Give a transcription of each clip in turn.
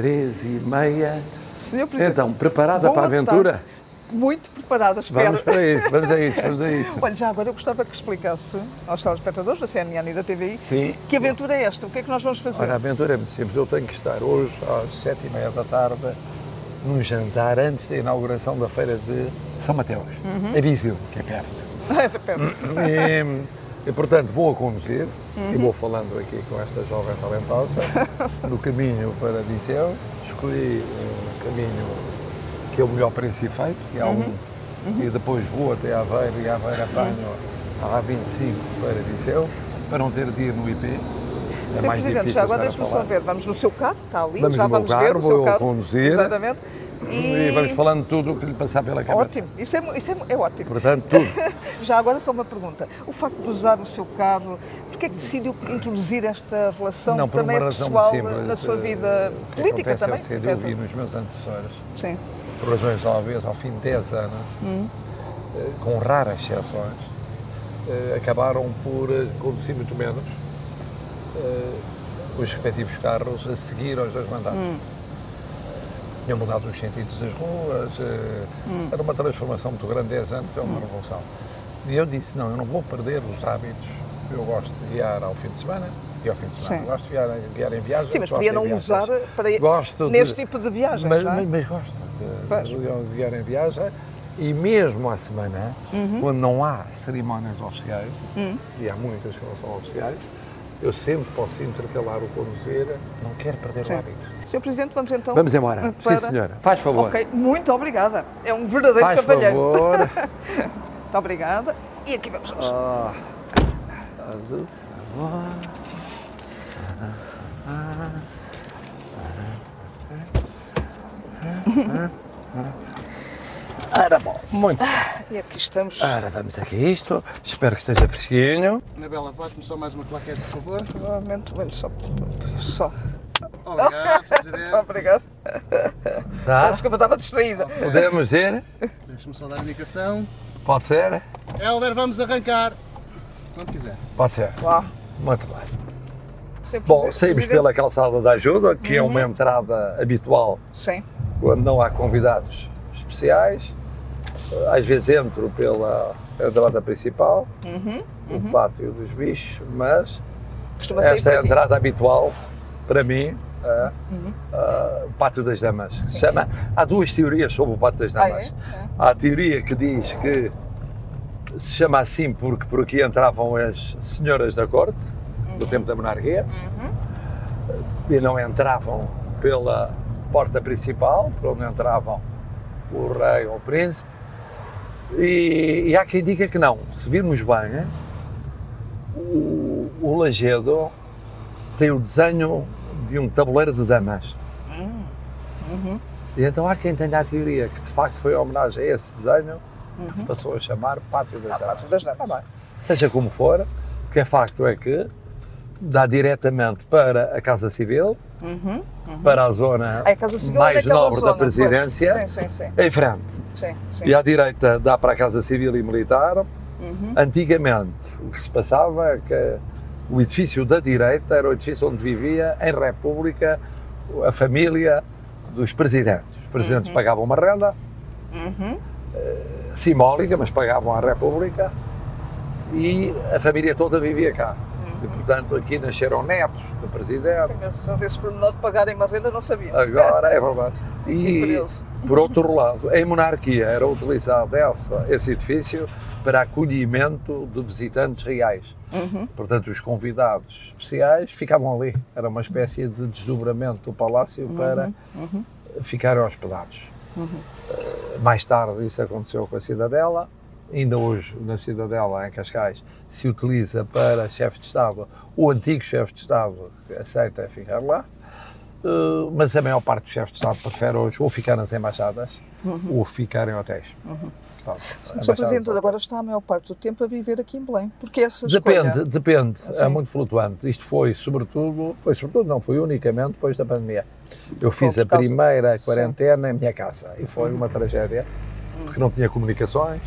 Três e meia. Senhor Presidente, Então, preparada para a aventura? tarde. Muito preparada, espero. Vamos para isso, vamos a isso, vamos a isso. Olha, já agora eu gostava que explicasse aos telespectadores da CNN e da TVI Sim. que aventura é esta, o que é que nós vamos fazer? Olha, a aventura é muito simples. Eu tenho que estar hoje às sete e meia da tarde num jantar antes da inauguração da feira de São Mateus, Uhum. em Viseu, que é perto. É, perto. E, e, portanto, vou a conduzir e vou falando aqui com esta jovem talentosa no caminho para Viseu. Escolhi um caminho que é o melhor preço e feito, que é um, e depois vou até Aveiro e Aveiro apanho a A25 para Viseu, para não ter de ir no IP. É mais Presidente, difícil já agora deixe-me só ver. Vamos no seu carro, está ali, Vamos já vamos carro, ver o seu eu carro. conduzir. Exatamente. E vamos falando tudo o que lhe passar pela cabeça. Ótimo, isso, é, isso é, é ótimo. Portanto, tudo. Já agora só uma pergunta. O facto de usar o seu carro, porquê é que decidiu introduzir esta relação Não, também pessoal simples. na sua vida que política também? É o seguinte, eu vi nos meus antecessores, Sim. por razões óbvias, ao fim de 10 anos, Hum. eh, com raras exceções, eh, acabaram por eh, conduzir muito menos os respectivos carros a seguir aos dois mandatos. Hum. Tinham mudado os sentidos das ruas, Hum. era uma transformação muito grande, 10 anos é uma revolução. E eu disse, não, eu não vou perder os hábitos, eu gosto de guiar ao fim de semana, e ao fim de semana, Sim. gosto de guiar, guiar em viagem. Sim, mas gosto podia não usar para Gosto de- neste tipo de viagens, mas, é? mas, mas gosto de, de guiar em viagem e mesmo à semana, Uhum. quando não há cerimónias oficiais, Hum. e há muitas que não são oficiais, eu sempre posso intercalar o conduzir, não quero perder o Sim. hábito. Sr. Presidente, vamos então. Vamos embora. para- Sim, senhora. Faz favor. Ok, muito obrigada. É um verdadeiro Faz cavalheiro. favor. Muito obrigada. E aqui vamos. nós. Ah, azul, favor. Ora bom, muito bem. E aqui estamos. Ora, vamos aqui a isto. Espero que esteja fresquinho. Anabela, bate-me só mais uma claquete, por favor. Novamente, vou só. só. Obrigado, Sr. Presidente. Muito obrigado. Tá? Desculpa, estava distraída. Podemos ir? Deixe-me só dar a indicação. Pode ser? Helder, vamos arrancar. Quando quiser. Pode ser. Lá. Muito bem. Bom, saímos Presidente. pela calçada da ajuda, que é uma entrada habitual Sim. quando não há convidados especiais. Às vezes entro pela entrada principal, o pátio dos bichos, mas Costuma esta é a entrada habitual para mim, é, é, o Pátio das Damas. que se chama, há duas teorias sobre o Pátio das Ah, Damas. é? É. Há a teoria que diz que se chama assim porque por aqui entravam as senhoras da corte, do tempo da monarquia, e não entravam pela porta principal, por onde entravam o rei ou o príncipe. E, e há quem diga que não. Se virmos bem, o, o Lagedo tem o desenho de um tabuleiro de damas. E então há quem tenha a teoria que de facto foi em homenagem a esse desenho que se passou a chamar Pátio das Ah, Damas. Pátio das Damas. Tá bem. Seja como for, o que é facto é que dá diretamente para a Casa Civil, para a zona Ah, a é mais naquela nobre zona, da presidência, pois. Sim, sim, sim. em frente. Sim, sim. E à direita dá para a Casa Civil e Militar. Antigamente, o que se passava é que o edifício da direita era o edifício onde vivia, em República, a família dos presidentes. Os presidentes pagavam uma renda eh, simbólica, mas pagavam à República e a família toda vivia cá. E, portanto, aqui nasceram netos do presidente, Esse, desse pormenor de pagarem uma renda não sabia. Agora é verdade. E, por outro lado, em monarquia era utilizado essa, esse edifício para acolhimento de visitantes reais. Uhum. Portanto, os convidados especiais ficavam ali. Era uma espécie de desdobramento do palácio Uhum. para ficarem hospedados. Eh, Mais tarde isso aconteceu com a Cidadela. Ainda hoje, na Cidadela, em Cascais, se utiliza para chefe de Estado, o antigo chefe de Estado que aceita ficar lá. Uh, mas a maior parte dos chefes de Estado prefere hoje ou ficar nas embaixadas ou ficar em hotéis. Pronto, O Sr. Presidente agora está a maior parte do tempo a viver aqui em Belém. Porque essa escolha... Depende, depende. Sim. É muito flutuante. Isto foi, sobretudo, foi sobretudo, não, foi unicamente depois da pandemia. Eu fiz a causa- primeira Sim. quarentena em minha casa e foi uma tragédia. porque não tinha comunicações,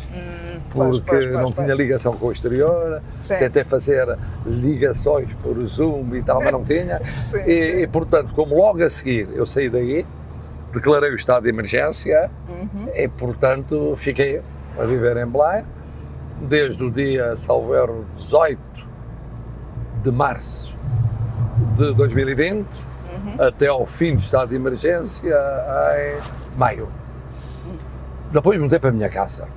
pois, porque pois, pois, não pois. tinha ligação com o exterior, Sim. tentei fazer ligações por Zoom e tal, mas não tinha. Sim, e, sim. e, portanto, como logo a seguir eu saí daí, declarei o estado de emergência Uhum. e, portanto, fiquei a viver em Belém desde o dia, salvo erro, 18 de março de 2020 Uhum. até ao fim do estado de emergência em maio. Depois mudei para a minha casa.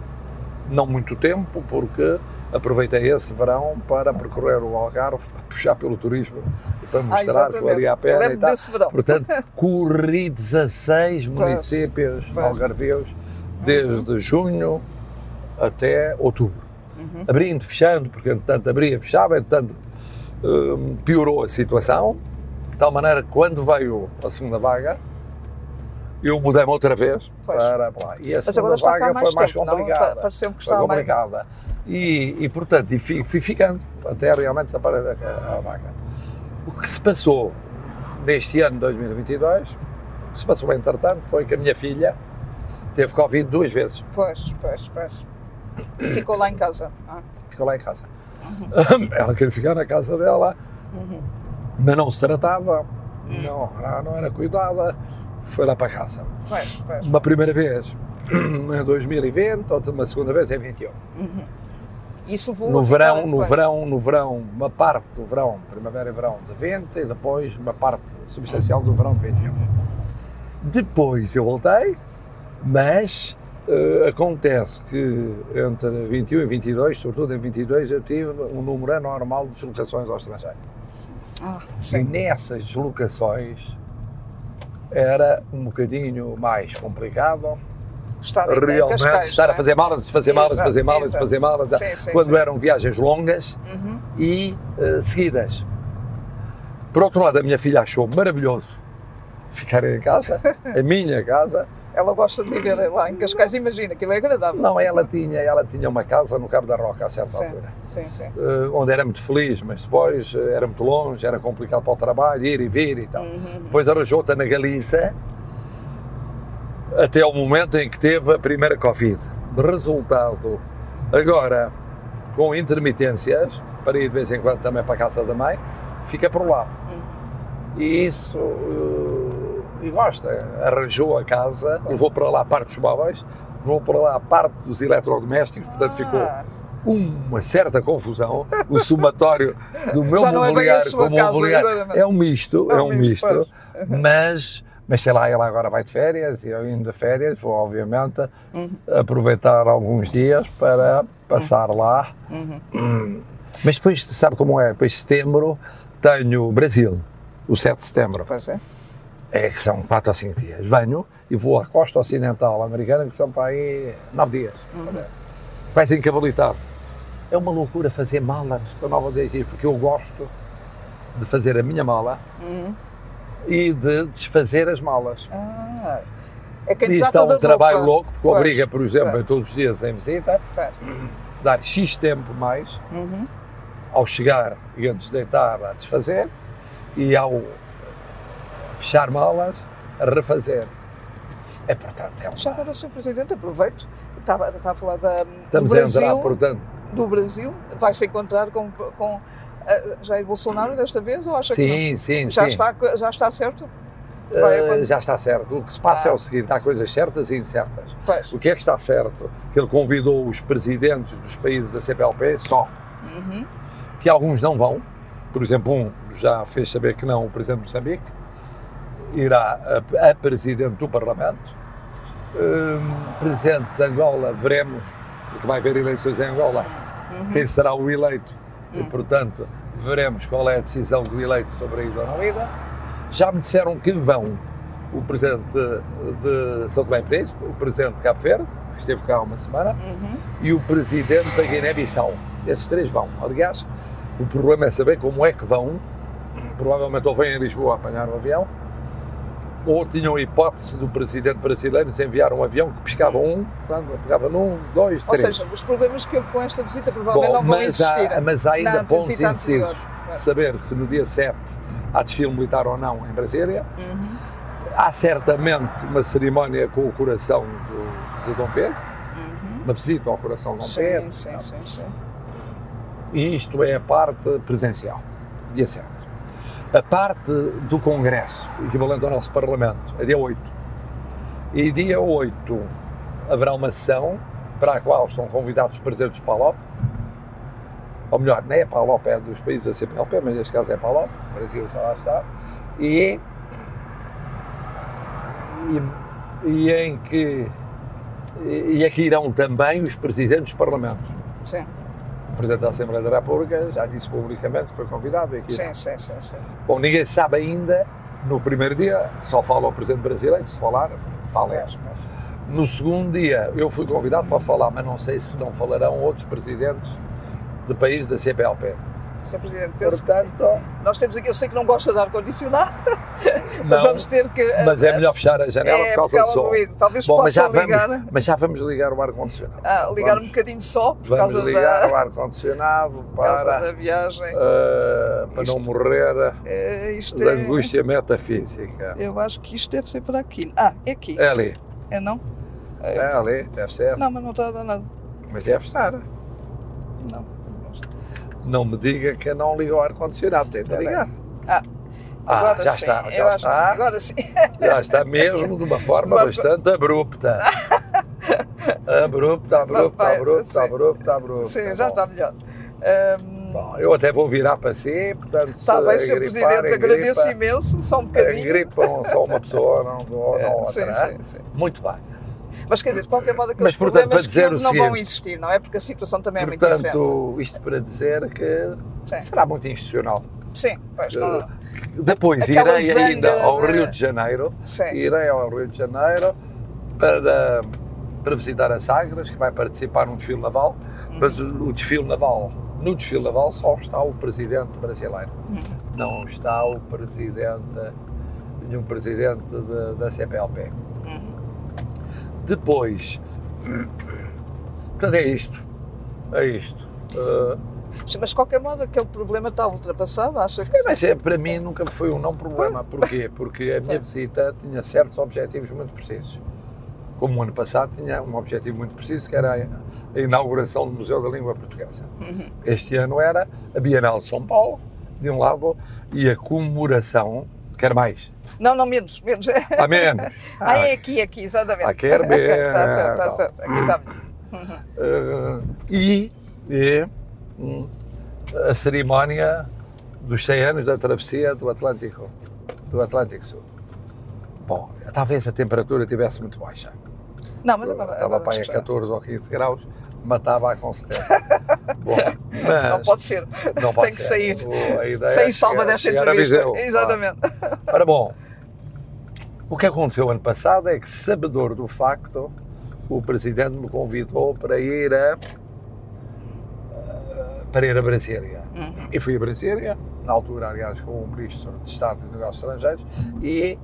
Não muito tempo, porque aproveitei esse verão para percorrer o Algarve, puxar pelo turismo, para mostrar que exatamente. valia a pena e tal. verão. Portanto, corri 16 Pois, municípios pois. algarvios desde junho até outubro. Uhum. Abrindo, fechando, porque entretanto abria, fechava, entretanto hum, piorou a situação, de tal maneira que quando veio a segunda vaga, eu mudei-me outra vez Pois. para lá. E a Mas segunda vaga mais foi mais tempo, complicada. Pa- pareceu-me que Foi está mais- complicada. E, e, portanto, e fui, fui ficando até realmente desaparecer a, a vaga. O que se passou neste ano de 2022, o que se passou entretanto foi que a minha filha teve Covid duas vezes. Pois, pois, pois. E ficou lá em casa. Ah, ficou lá em casa. Ela queria ficar na casa dela, mas não se tratava, não, não era cuidada, foi lá para casa. pois. Uma primeira vez em 2020, outra uma segunda vez em 21. Isso levou No verão, no verão, no verão, uma parte do verão, primavera e verão de 20 e depois uma parte substancial do verão de 21. Depois eu voltei, mas eh, acontece que entre 21 e 22, sobretudo em 22, eu tive um número anormal de deslocações ao estrangeiro. Ah, E nessas deslocações era um bocadinho mais complicado Estar realmente Cascais, estar a é? fazer malas, fazer malas, fazer malas, exato. fazer malas, Sim, sim, quando sim. eram viagens longas Uhum. e eh, seguidas. Por outro lado, a minha filha achou maravilhoso ficar em casa, a minha casa. Ela gosta de viver lá em Cascais, imagina, aquilo é agradável. Não, ela tinha, ela tinha uma casa no Cabo da Roca a certa Sim, altura, sim, sim. eh, onde era muito feliz, mas depois eh, era muito longe, era complicado para o trabalho, ir e vir e tal. Uhum. Depois arranjou outra na Galiza, até ao momento em que teve a primeira Covid. Resultado, agora, com intermitências, para ir de vez em quando também para a casa da mãe, fica por lá. E isso, eh, e gosta, arranjou a casa, levou para lá a parte dos móveis, levou para lá a parte dos eletrodomésticos, portanto ficou Ah. uma certa confusão, o somatório do meu é mobiliário sua como casa, mobiliário é um misto, É é um misto, misto, mas, mas sei lá, ela agora vai de férias e eu indo de férias vou obviamente Uhum. aproveitar alguns dias para passar lá. Uhum. Hum. Mas depois, sabe como é? Depois de setembro tenho Brasil, o 7 de setembro. Pois é. É que são 4 ou 5 dias. Venho e vou à costa ocidental americana, que são para aí 9 dias. Quase encabalitado. É uma loucura fazer malas para Nova Delhi, porque eu gosto de fazer a minha mala e de desfazer as malas. Ah, é quem E trata está um trabalho roupa. louco, porque Pois, obriga, por exemplo, em todos os dias em visita, pois. dar X tempo mais, Uhum. ao chegar e antes de deitar a desfazer, e ao fechar malas, a refazer. É, portanto, é um Já agora, Sr. Presidente, aproveito, estava, estava a falar da, do Estamos a Brasil, entrar, portanto, do Brasil, vai se encontrar com, com eh, Jair Bolsonaro desta vez ou acha que sim, não? sim, já sim. está já está certo? Acontecer? já está certo. O que se passa Ah. é o seguinte: há coisas certas e incertas. Pois. O que é que está certo? Que ele convidou os presidentes dos países da CPLP só, Uhum. que alguns não vão. Por exemplo, um já fez saber que não, o presidente de Moçambique, irá a, a presidente do Parlamento. Hum, presidente de Angola, veremos, porque vai haver eleições em Angola, quem será o eleito. E, portanto, veremos qual é a decisão do eleito sobre a ida ou não ida. Já me disseram que vão o presidente de, São Tomé e Príncipe, o presidente de Cabo Verde, que esteve cá há uma semana, e o presidente da Guiné-Bissau. Esses três vão. Aliás, o problema é saber como é que vão. Provavelmente ou vêm a Lisboa apanhar um avião, ou tinham a hipótese do presidente brasileiro de enviar um avião que pescava um, pegava num, dois, Ou três. seja, os problemas que houve com esta visita provavelmente Bom, não vão mas, existir. há, mas há ainda indecisos. anterior. Pois. Saber se no dia 7 há desfile militar ou não em Brasília. Uhum. Há certamente uma cerimónia com o coração do, do Dom Pedro, uma visita ao coração de Dom Sim, Pedro. sim, sim, sim. E isto é a parte presencial, dia 7. A parte do Congresso, equivalente ao nosso Parlamento, é dia 8. E dia 8 haverá uma sessão para a qual estão convidados os presidentes de PALOP, ou melhor, não é PALOP, é dos países da CPLP, mas neste caso é PALOP, o Brasil já lá está, e, e, e em que e, aqui irão também os presidentes dos parlamentos. Sim, Presidente da Assembleia da República já disse publicamente que foi convidado. e Aqui sim, sim, sim, sim. Bom, ninguém sabe ainda, no primeiro dia, só fala o Presidente brasileiro, se falar, fala. No segundo dia, eu fui convidado para falar, mas não sei se não falarão outros presidentes de países da CPLP. Sr. Presidente, penso Portanto, Nós temos aqui, eu sei que não gosta de ar-condicionado, mas não, vamos ter que. mas é melhor fechar a janela É, por causa do som. ruído. Talvez Bom, mas, já possa ligar, vamos, mas já vamos ligar o ar-condicionado. ah, ligar Vamos- um bocadinho só por Vamos causa, ligar o da, ar-condicionado por causa para, da viagem. eh, para não Isto- morrer É, de é, angústia metafísica. Eu acho que isto deve ser para aqui. Ah, é aqui. É ali, É não? é ali, deve ser, Não, mas não está a dar nada. mas deve estar. Não. Não me diga que não liga o ar-condicionado, tem de aí. ligar. Ah, Ah, agora já sim. está, eu já acho está. que sim. Agora sim. Já está mesmo de uma forma Uma- bastante abrupta. Abrupta, abrupta, abrupta, abrupta, abrupta. Sim, já está melhor. Ahm, Bom, eu até vou virar para si, portanto, Está bem, Sr. Presidente, agradeço imenso, só um bocadinho. Engripam só uma pessoa, não, não É, outra. sim, hein? sim, sim. Muito bem. Mas quer dizer, de qualquer modo, aqueles Mas, portanto, problemas que houve não vão seguinte- existir, não é? Porque a situação também é muito diferente. Portanto, isto para dizer que Sim. será muito institucional. Sim, pois não. Depois Aquela irei ainda ao de- Rio de Janeiro, Sim. irei ao Rio de Janeiro para, para visitar a Sagres, que vai participar num desfile naval, Uhum. mas o, o desfile naval, no desfile naval só está o presidente brasileiro, Uhum. não está o presidente, nenhum presidente de- da CPLP. Depois, portanto é isto, é isto. Uh, Mas de qualquer modo, aquele problema está ultrapassado, acha que Sim, sim? mas é, para mim nunca foi um não problema. Porquê? Porque a minha visita tinha certos objetivos muito precisos. Como o ano passado tinha um objetivo muito preciso, que era a inauguração do Museu da Língua Portuguesa. Uhum. Este ano era a Bienal de São Paulo, de um lado, e a comemoração, quer mais, Não, não, menos, menos. a menos. Ah, é aqui, aqui, exatamente. Ah, quer Está certo, está certo. Aqui está melhor. Eh, e, e hum, a cerimónia dos 100 anos da travessia do Atlântico, do Atlântico Sul. Bom, talvez a temperatura estivesse muito baixa. Não, mas agora. Estava agora para aí a acho que já. 14 ou 15 graus, matava com certeza. Bom, Não pode ser. não pode Tem que ser. sair. Sem é salva desta entrevista. Exatamente. Ora bom, o que aconteceu ano passado é que, sabedor do facto, o Presidente me convidou para ir a, para ir a Brasília. Uhum. E fui a Brasília, na altura, aliás, com o Ministro de Estado e Negócios Estrangeiros, e,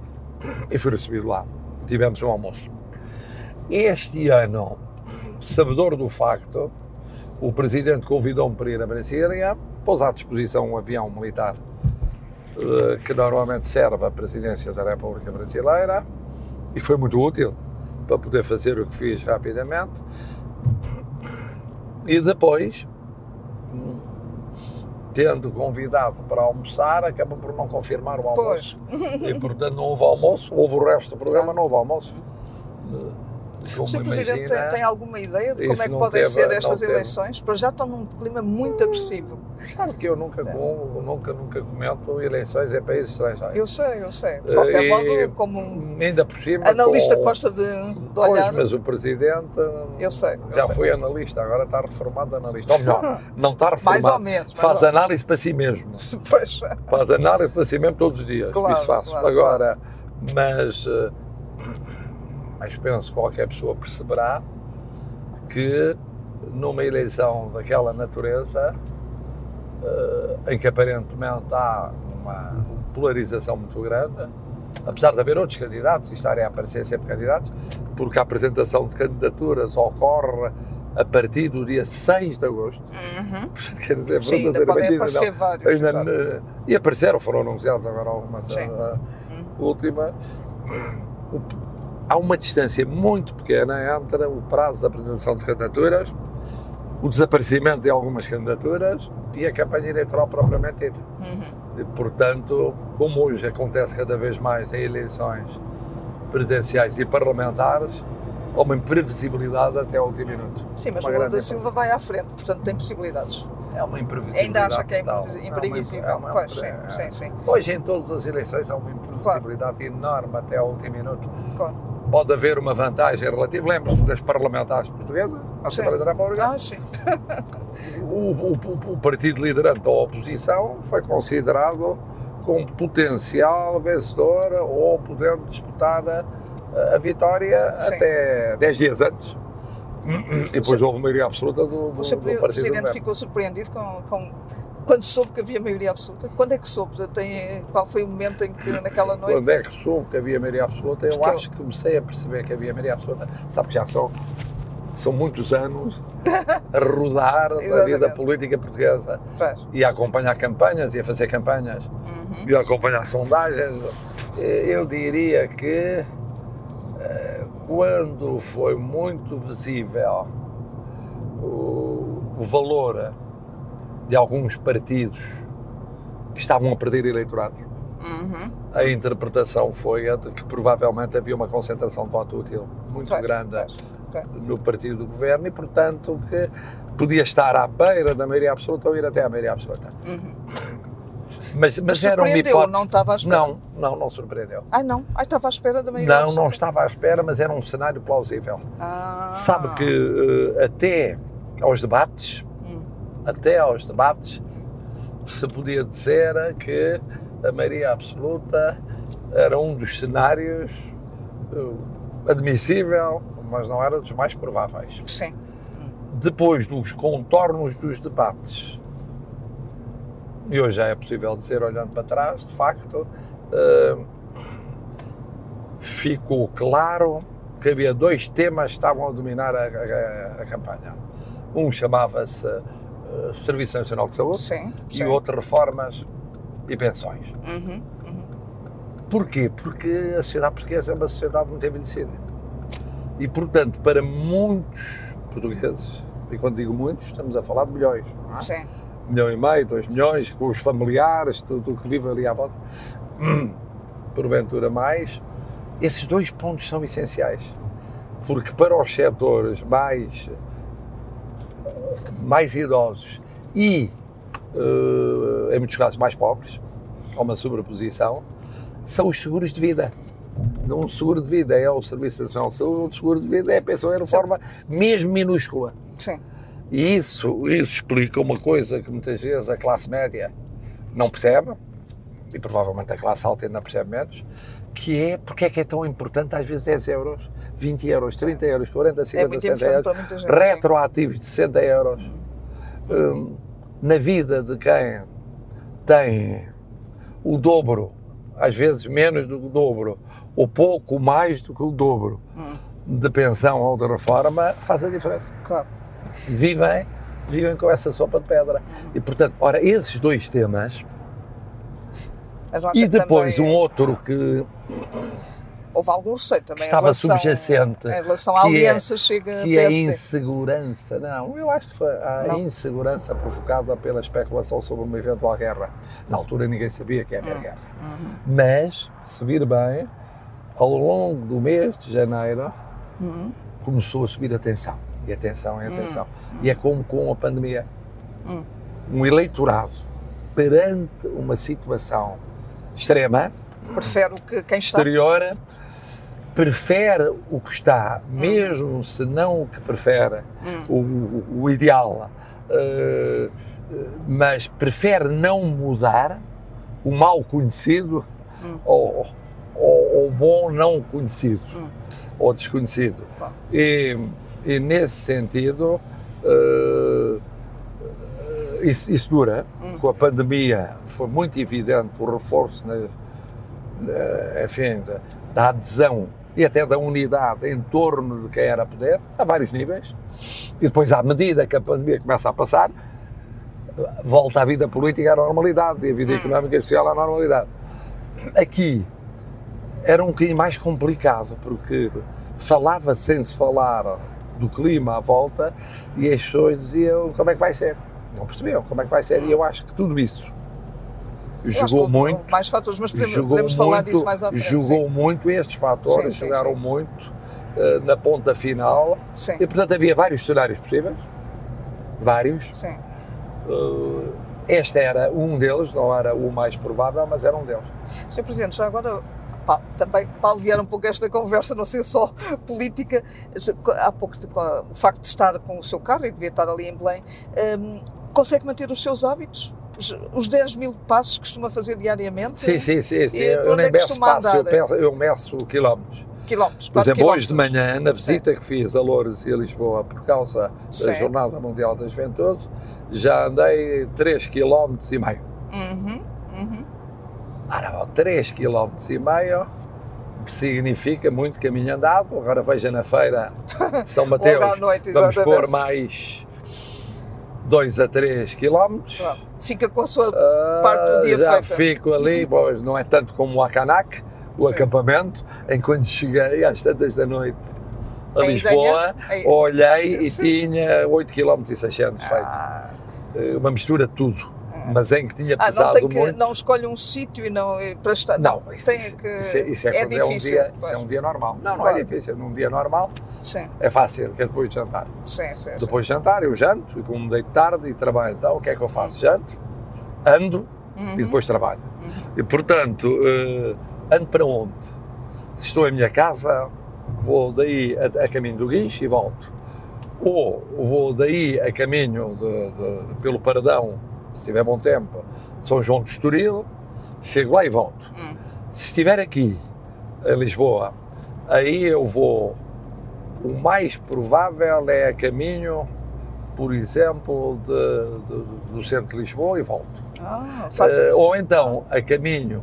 e fui recebido lá. Tivemos um almoço. Este ano, sabedor do facto, o Presidente convidou-me para ir a Brasília, pôs à disposição um avião militar eh, que normalmente serve à Presidência da República Brasileira e que foi muito útil para poder fazer o que fiz rapidamente. E depois, tendo convidado para almoçar, acaba por não confirmar o almoço. E portanto não houve almoço, houve o resto do programa, não houve almoço. Como O Sr. Presidente tem, imagina, tem alguma ideia de como é que não podem teve- ser não estas teve. eleições? Para já estão num clima muito agressivo. Sabe que eu nunca, com, nunca, nunca comento eleições em países estrangeiros. Eu sei, eu sei. De qualquer e- modo, como um Ainda por cima. analista com- gosta de, de Pois, olhar. mas o presidente Eu sei. eu já sei. foi analista, agora está reformado analista. Ou melhor, não está Mais reformado. ou menos. mais Faz análise para si mesmo. Pois. Faz análise para si mesmo todos os dias. Claro, Isso faço. claro, agora, mas, eh, mas penso que qualquer pessoa perceberá que numa eleição daquela natureza, eh, em que aparentemente há uma polarização muito grande, apesar de haver outros candidatos e estarem a aparecer sempre candidatos, porque a apresentação de candidaturas ocorre a partir do dia 6 de agosto. Uhum. Quer dizer, Sim, ainda podem aparecer não. vários. Ainda e apareceram, foram anunciados agora algumas. Sim. A, a última. O- há uma distância muito pequena entre o prazo da apresentação de candidaturas, o desaparecimento de algumas candidaturas e a campanha eleitoral propriamente dita. E, portanto, como hoje acontece cada vez mais em eleições presidenciais e parlamentares, há uma imprevisibilidade até ao último minuto. Sim, mas Uma o Lula da Silva vai à frente, portanto tem possibilidades. É uma imprevisibilidade. Ainda acha que é É uma- imprevisível. é uma- Pois, sim, é- sim, sim. Hoje, em todas as eleições, há uma imprevisibilidade enorme até ao último minuto. Claro. Pode haver uma vantagem relativa. Lembre-se das parlamentares portuguesas, a. Assembleia da República. Ah, sim. O, o- o- o partido liderante da oposição foi considerado como potencial vencedor ou podendo disputar a, a vitória Sim. até 10 dias antes. E depois houve maioria absoluta do, do, O do partido do Presidente ficou surpreendido com, com- quando soube que havia maioria absoluta? Quando é que soube? Tem, qual foi o momento em que, naquela noite? Quando é que soube que havia maioria absoluta, eu Porque eu- acho que comecei a perceber que havia maioria absoluta. Sabe que já são, são muitos anos a rodar a vida política portuguesa Faz. e a acompanhar campanhas e a fazer campanhas Uhum. e a acompanhar sondagens. Eu diria que eh, quando foi muito visível o, o valor de alguns partidos que estavam a perder eleitorado, Uhum. a interpretação foi a de que provavelmente havia uma concentração de voto útil muito Faz, grande faz. no partido do governo e, portanto, que podia estar à beira da maioria absoluta ou ir até à maioria absoluta. Uhum. Mas, mas Mas era uma hipótese. não estava à espera? Não, não, não surpreendeu. Ai não, ai estava à espera da maioria Não, absoluta. não estava à espera, mas era um cenário plausível. Ah. Sabe que eh, até aos debates. Até aos debates, se podia dizer que a maioria absoluta era um dos cenários eh, admissível, mas não era dos mais prováveis. Sim. Depois dos contornos dos debates, e hoje já é possível dizer, olhando para trás, de facto, eh, ficou claro que havia dois temas que estavam a dominar a, a- a campanha. Um chamava-se eh, Serviço Nacional de Saúde Sim. e sim. outro Reformas e Pensões. Uhum. Porquê? Porque a sociedade portuguesa é uma sociedade muito envelhecida. E, portanto, para muitos portugueses, e quando digo muitos, estamos a falar de milhões, não é? Sim. um milhão e meio, dois milhões, com os familiares, tudo o que vive ali à volta, hum, porventura mais, esses dois pontos são essenciais. Porque para os setores mais, mais idosos e, eh, em muitos casos, mais pobres, há uma sobreposição, são os seguros de vida. Um seguro de vida é o Serviço Nacional de Saúde, outro seguro de vida é a pensão em reforma, mesmo minúscula. Sim. E isso, isso explica uma coisa que muitas vezes a classe média não percebe, e provavelmente a classe alta ainda percebe menos, que é porque é que é tão importante às vezes 10 euros, 20 euros, 30 euros, 40, 50, É muito 60 importante euros, gente. sim. retroativos de 60 euros, hum, na vida de quem tem o dobro, às vezes menos do que o dobro, ou pouco mais do que o dobro Hum. de pensão ou de reforma, faz a diferença Claro. vivem, vivem com essa sopa de pedra. E portanto, ora, esses dois temas, e depois também um outro que Houve algum receio também estava relação, subjacente, em relação à que é- aliança chega que é a PSD. insegurança. Não, eu acho que foi a Não. insegurança provocada pela especulação sobre uma eventual guerra. Na altura ninguém sabia que ia haver guerra. Uhum. Mas, se vir bem, ao longo do mês de janeiro, Uhum. começou a subir a tensão. E a tensão é a tensão. E é como com a pandemia. Hum. Um eleitorado perante uma situação extrema, Prefere o que quem está. exterior, prefere o que está, mesmo se não o que prefere, Hum. o, o- ideal, eh, mas prefere não mudar o mal conhecido Hum. ou, ou o bom não conhecido Hum. ou desconhecido. E, e nesse sentido, eh, isso, isso dura. Hum. Com a pandemia foi muito evidente o reforço na, na- enfim, da, da adesão e até da unidade em torno de quem era poder, a vários níveis. E depois, à medida que a pandemia começa a passar, volta a vida política à normalidade e a vida económica e social à normalidade. Aqui, era um bocadinho mais complicado, porque falava sem se falar do clima à volta e as pessoas diziam como é que vai ser. Não percebiam como é que vai ser. E eu acho que tudo isso Eu jogou muito. Mais fatores, mas podemos, podemos falar muito, disso mais à frente. Jogou sim. muito estes fatores, Sim, sim, jogaram sim. muito eh, na ponta final. E portanto havia vários cenários possíveis. Vários. sim. Eh, este era um deles, não era o mais provável, mas era um deles. Sr. Presidente, já agora, pá, também para aliviar um pouco esta conversa, não ser só política, há pouco de- o facto de estar com o seu carro e devia estar ali em Belém, hum, consegue manter os seus hábitos? Os- Os 10 mil passos que costuma fazer diariamente? Sim, sim, sim. sim. Eu nem é meço costuma passo, eu, eu meço quilómetros. Quilómetros, Por exemplo, hoje de manhã, na visita que fiz a Louros e a Lisboa por causa Sim. da Jornada Mundial da Juventude, já andei 3 km e meio. Uhum, uhum. Ora, bom, 3 km e meio significa muito caminho andado. Agora veja na feira de São Mateus, noite, vamos pôr mais 2 a 3 km. Pronto, Fica com a sua Ah, parte do dia já feita. fico ali, bom, não é tanto como o Acanac, o Sim. acampamento, em quando cheguei às tantas da noite a Em Lisboa, Isenha? Em- olhei e Sim, sim. tinha 8 km e 600 feito. Ah, Eh, Uma mistura de tudo, mas em que tinha ah, não, pesado tem que, muito. não escolhe um sítio e não e para estar. Não, isso, tem isso- que. isso é, isso é é quando é um difícil. dia, isso é um dia normal. Não, não Claro. é difícil. Num dia normal Sim, é fácil, que é depois de jantar. sim, sim. sim. Depois de jantar eu janto e como me deito tarde e trabalho. Então o que é que eu faço? Janto, ando e Uhum. depois trabalho. E portanto, eh, ando para onde? Se estou em minha casa, vou daí a, a caminho do guincho e volto. Ou vou daí a caminho de- de- pelo Paradão, se tiver bom tempo, de São João de Estoril, chego lá e volto. Hum. Se estiver aqui, em Lisboa, aí eu vou. O mais provável é a caminho, por exemplo, de- de- do centro de Lisboa e volto. Ah. Eh, ou então a caminho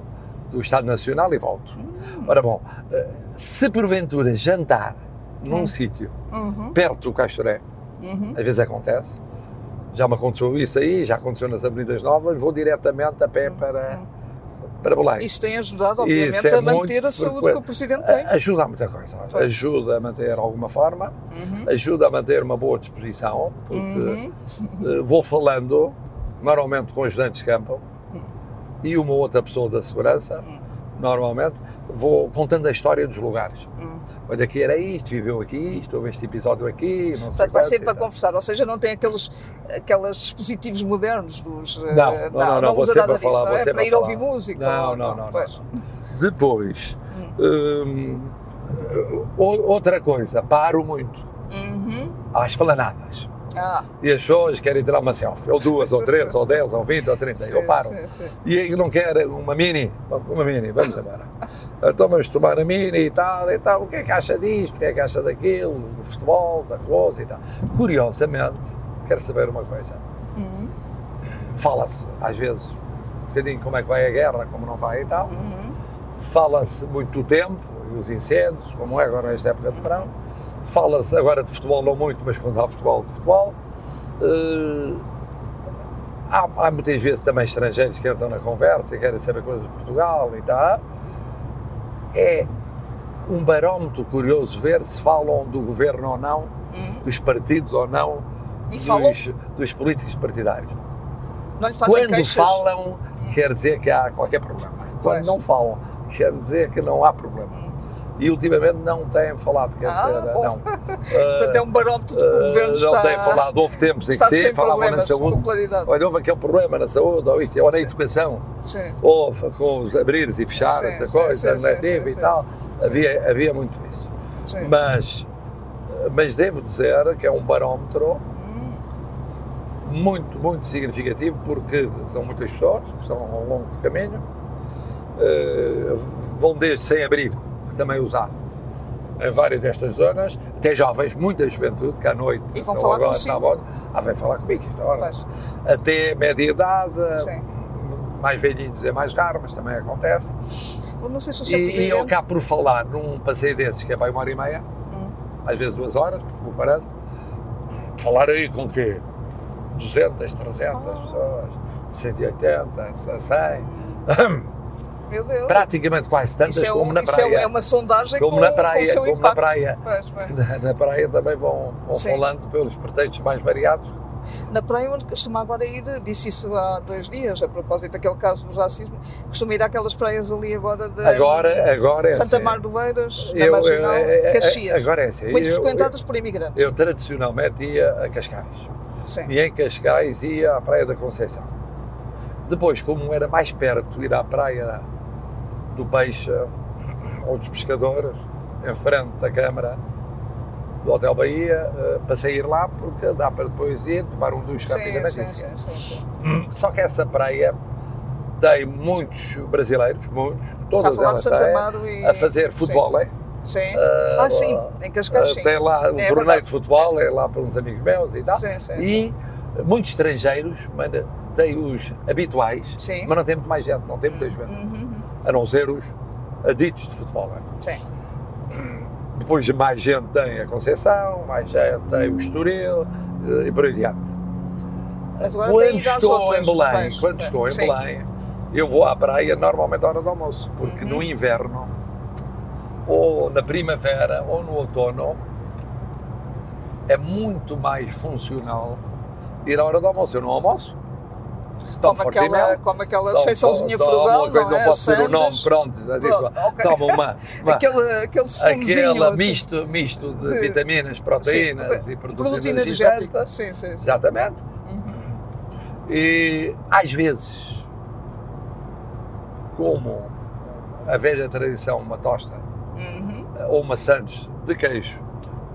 do Estado Nacional e volto. Ora bom, eh, se porventura jantar num Hum. sítio Uhum, perto do Castoré, uhum. às vezes acontece, já me aconteceu isso aí, já aconteceu nas Avenidas Novas, vou diretamente a pé para, para Belém. Isso tem ajudado, Isso obviamente, é a manter a saúde frequente. que o Presidente tem. Ajuda a muita coisa, Pois. ajuda a manter alguma forma, Uhum, ajuda a manter uma boa disposição, porque uhum. eh, vou falando, normalmente com ajudantes de campo, e uma outra pessoa da segurança, normalmente, vou contando a história dos lugares. Hum. Olha, aqui era isto, viveu aqui isto, houve este episódio aqui, não sei Portanto, vai quantos ser e para conversar, ou seja, não tem aqueles, aqueles dispositivos modernos dos. eh, Não, não, não, não, vou usa sempre nada disso, não é? sempre Para ir ouvir música. Não, ou- não, não, pois. Depois, hum, outra coisa, paro muito Uhum. às esplanadas. Ah, E as pessoas querem tirar uma selfie, ou duas, ou três, ou dez, ou vinte, ou trinta, eu paro. sim, sim. E aí não quer uma mini? Uma mini, vamos embora. Então vamos tomar a mini e tal, e tal. O que é que acha disto? O que é que acha daquilo? Do futebol, da close e tal. Curiosamente, quero saber uma coisa. Uhum. Fala-se, às vezes, um bocadinho como é que vai a guerra, como não vai e tal. Uhum. Fala-se muito do tempo e os incêndios, como é agora esta época de verão. Fala-se agora de futebol, não muito, mas quando há futebol, de futebol. Eh, há, há muitas vezes também estrangeiros que entram na conversa e querem saber coisas de Portugal e tal. É um barómetro curioso ver se falam do governo ou não, Uhum. dos partidos ou não, dos, dos políticos partidários. Quando queixas. falam, quer dizer que há qualquer problema. Quando Pois. não falam, quer dizer que não há problema. E ultimamente não têm falado, quer Ah, dizer, bom. não. Portanto, é um barómetro de que o governo não está, têm falado, houve tempos em que sim, falavam na saúde. Olha, houve aquele problema na saúde, ou isto, ou na Sim. educação, Sim. houve com os abrires e fechar, Sim, essa coisa, sim, e tal. Havia, havia muito isso. Sim. Mas, mas devo dizer que é um barómetro Hum. muito, muito significativo, porque são muitas pessoas que estão ao longo do caminho, eh, vão desde sem abrigo, também há, em várias destas zonas, até jovens, muita juventude, que à noite E vão falar agora, consigo. bom, ah, vem falar comigo, esta hora. Pois. Até média idade, Sim. mais velhinhos é mais raro, mas também acontece. Eu não sei se o E, e eu cá por falar num passeio desses, que é para uma hora e meia, Hum. às vezes duas horas, porque vou parando, falar aí com o quê? 200, 300 Ah. pessoas, 180, 100. Meu Deus. praticamente quase tantas Isso é, como um- na isso é- praia. é uma sondagem Como com, na com praia, seu como na praia. Pois, pois. Na, na praia também vão, vão falando pelos pretextos mais variados. Na praia onde costuma agora ir, disse isso há dois dias, a propósito daquele caso do racismo, costuma ir àquelas praias ali agora de Agora, agora é Santa assim. Mar do Eiras, na Eu- Marginal, eu- eu- Caxias. Agora é assim. muito eu- frequentadas por imigrantes. Eu, tradicionalmente ia a Cascais. Sim. E em Cascais ia à Praia da Conceição. Depois, como era mais perto ir à Praia do Peixe ou dos Pescadores, em frente da Câmara do Hotel Bahia, eh, passei a ir lá porque dá para depois ir, tomar um duche Sim, rapidamente sim, seguir. sim, sim, sim. Só que essa praia tem muitos brasileiros, muitos, todas elas Santa têm, e... a fazer Sim, futebol, é? Sim. Ah, Ah, sim, em Cascais, Ah, sim. Tem lá um É torneio de futebol, é lá para uns amigos meus e tal. Sim, sim, e muitos estrangeiros, mas tem os habituais, Sim. mas não tem muito mais gente, não tem muita gente, Uhum, a não ser os aditos de futebol. é? Sim. Depois mais gente tem a Conceição, mais gente tem o Estoril eh, e por aí adiante. Mas agora Quando estou em Belém, quando estou em Sim. Belém, eu vou à praia normalmente à hora do almoço, porque Uhum. no inverno, ou na primavera, ou no outono, é muito mais funcional ir à hora do almoço. Eu não almoço. E aquela, como aquela tomo- tomo frugal, coisa, não é? Não posso dizer o nome, Sandes, pronto. já disse, Pronto, ok. Toma uma, uma aquele, aquele aquela assim. misto, misto de Sim. vitaminas, proteínas e produtos energizantes. energética. Sim, sim, sim. Exatamente. Uhum. E às vezes, como a velha tradição, uma tosta Uhum. ou uma sandes de queijo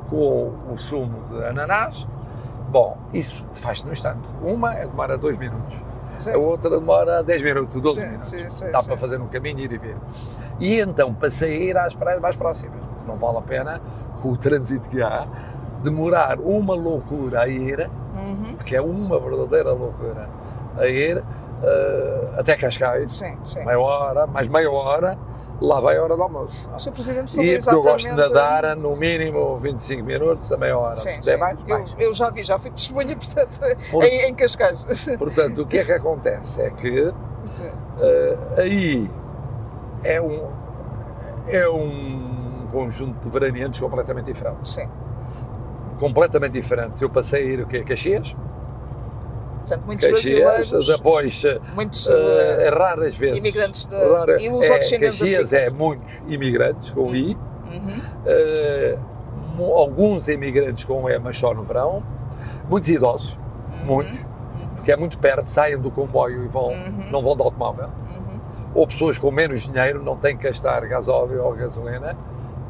com o sumo de ananás, bom, isso faz-se no instante. Uma é demora dois minutos, Sim. a outra demora 10 minutos, 12 Sim, minutos. sim, sim, Dá para fazer um caminho e ir e vir. E então passei a ir às praias mais próximas. Não vale a pena, com o trânsito que há, demorar uma loucura a ir Uhum. porque é uma verdadeira loucura a ir eh, até Cascais, Sim, sim. meia hora, mais meia hora, lá vai a hora do almoço. O Sr. Presidente falou E porque eu exatamente... gosto de nadar no mínimo 25 minutos a meia hora, Sim, se puder mais, Eu, mais. eu já vi, já fui testemunha, portanto, Por- em, em Cascais. Portanto, o que é que acontece? É que eh, aí é um, é um conjunto de veraneantes completamente diferentes. Sim. Completamente diferentes. Eu passei a ir o quê? Caxias? Portanto, muitos Caxias, brasileiros, depois eh, muitos Eh, eh, raras vezes. imigrantes de- Rara- e é, Caxias é muitos imigrantes com I, uhum. mu- alguns imigrantes com E, mas só no verão, muitos idosos, Uhum. muitos, porque é muito perto, saem do comboio e vão, Uhum. não vão de automóvel. Uhum. Ou pessoas com menos dinheiro, não têm que gastar gasóleo ou gasolina,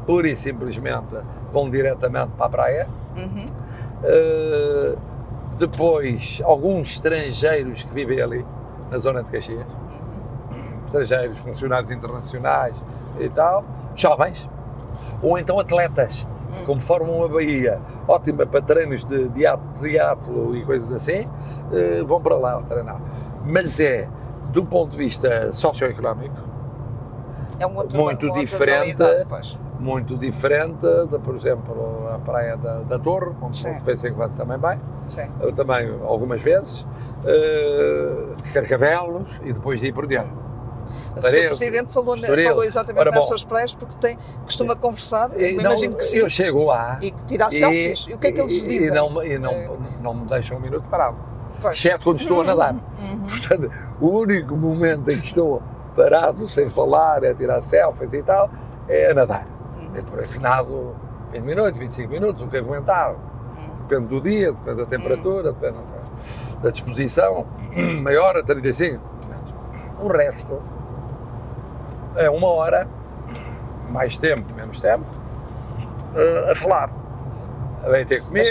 pura e simplesmente vão diretamente para a praia. Uhum. Depois, alguns estrangeiros que vivem ali, na zona de Caxias, estrangeiros, funcionários internacionais e tal, jovens, ou então atletas, como formam a Bahia, ótima para treinos de diátlo e coisas assim, eh, vão para lá treinar. Mas é, do ponto de vista socioeconómico, É um outro, Muito diferente. muito diferente de, por exemplo, a praia da, da Torre, onde Sim. de vez em quando também vai, Sim. também algumas vezes, eh, Carcavelos e depois de ir por diante. Mas o Sr. Presidente falou, Estoril. falou exatamente Ora, nessas praias porque tem, costuma conversar, E eu não, imagino que sim, Eu chego lá e tirar selfies. E o que é que eles e- dizem? E não, e não, É. não me deixam um minuto parado, Pois. exceto quando estou a nadar. Uhum. Portanto, o único momento em que estou parado, sem falar, é tirar selfies e tal, é a nadar. Uhum. É por assinado 20 minutos, 25 minutos, o que aguentar. Depende do dia, depende da temperatura, depende não da disposição. Meia hora, 35 minutos. O resto é uma hora, mais tempo, menos tempo, eh, a falar. A vem ter comigo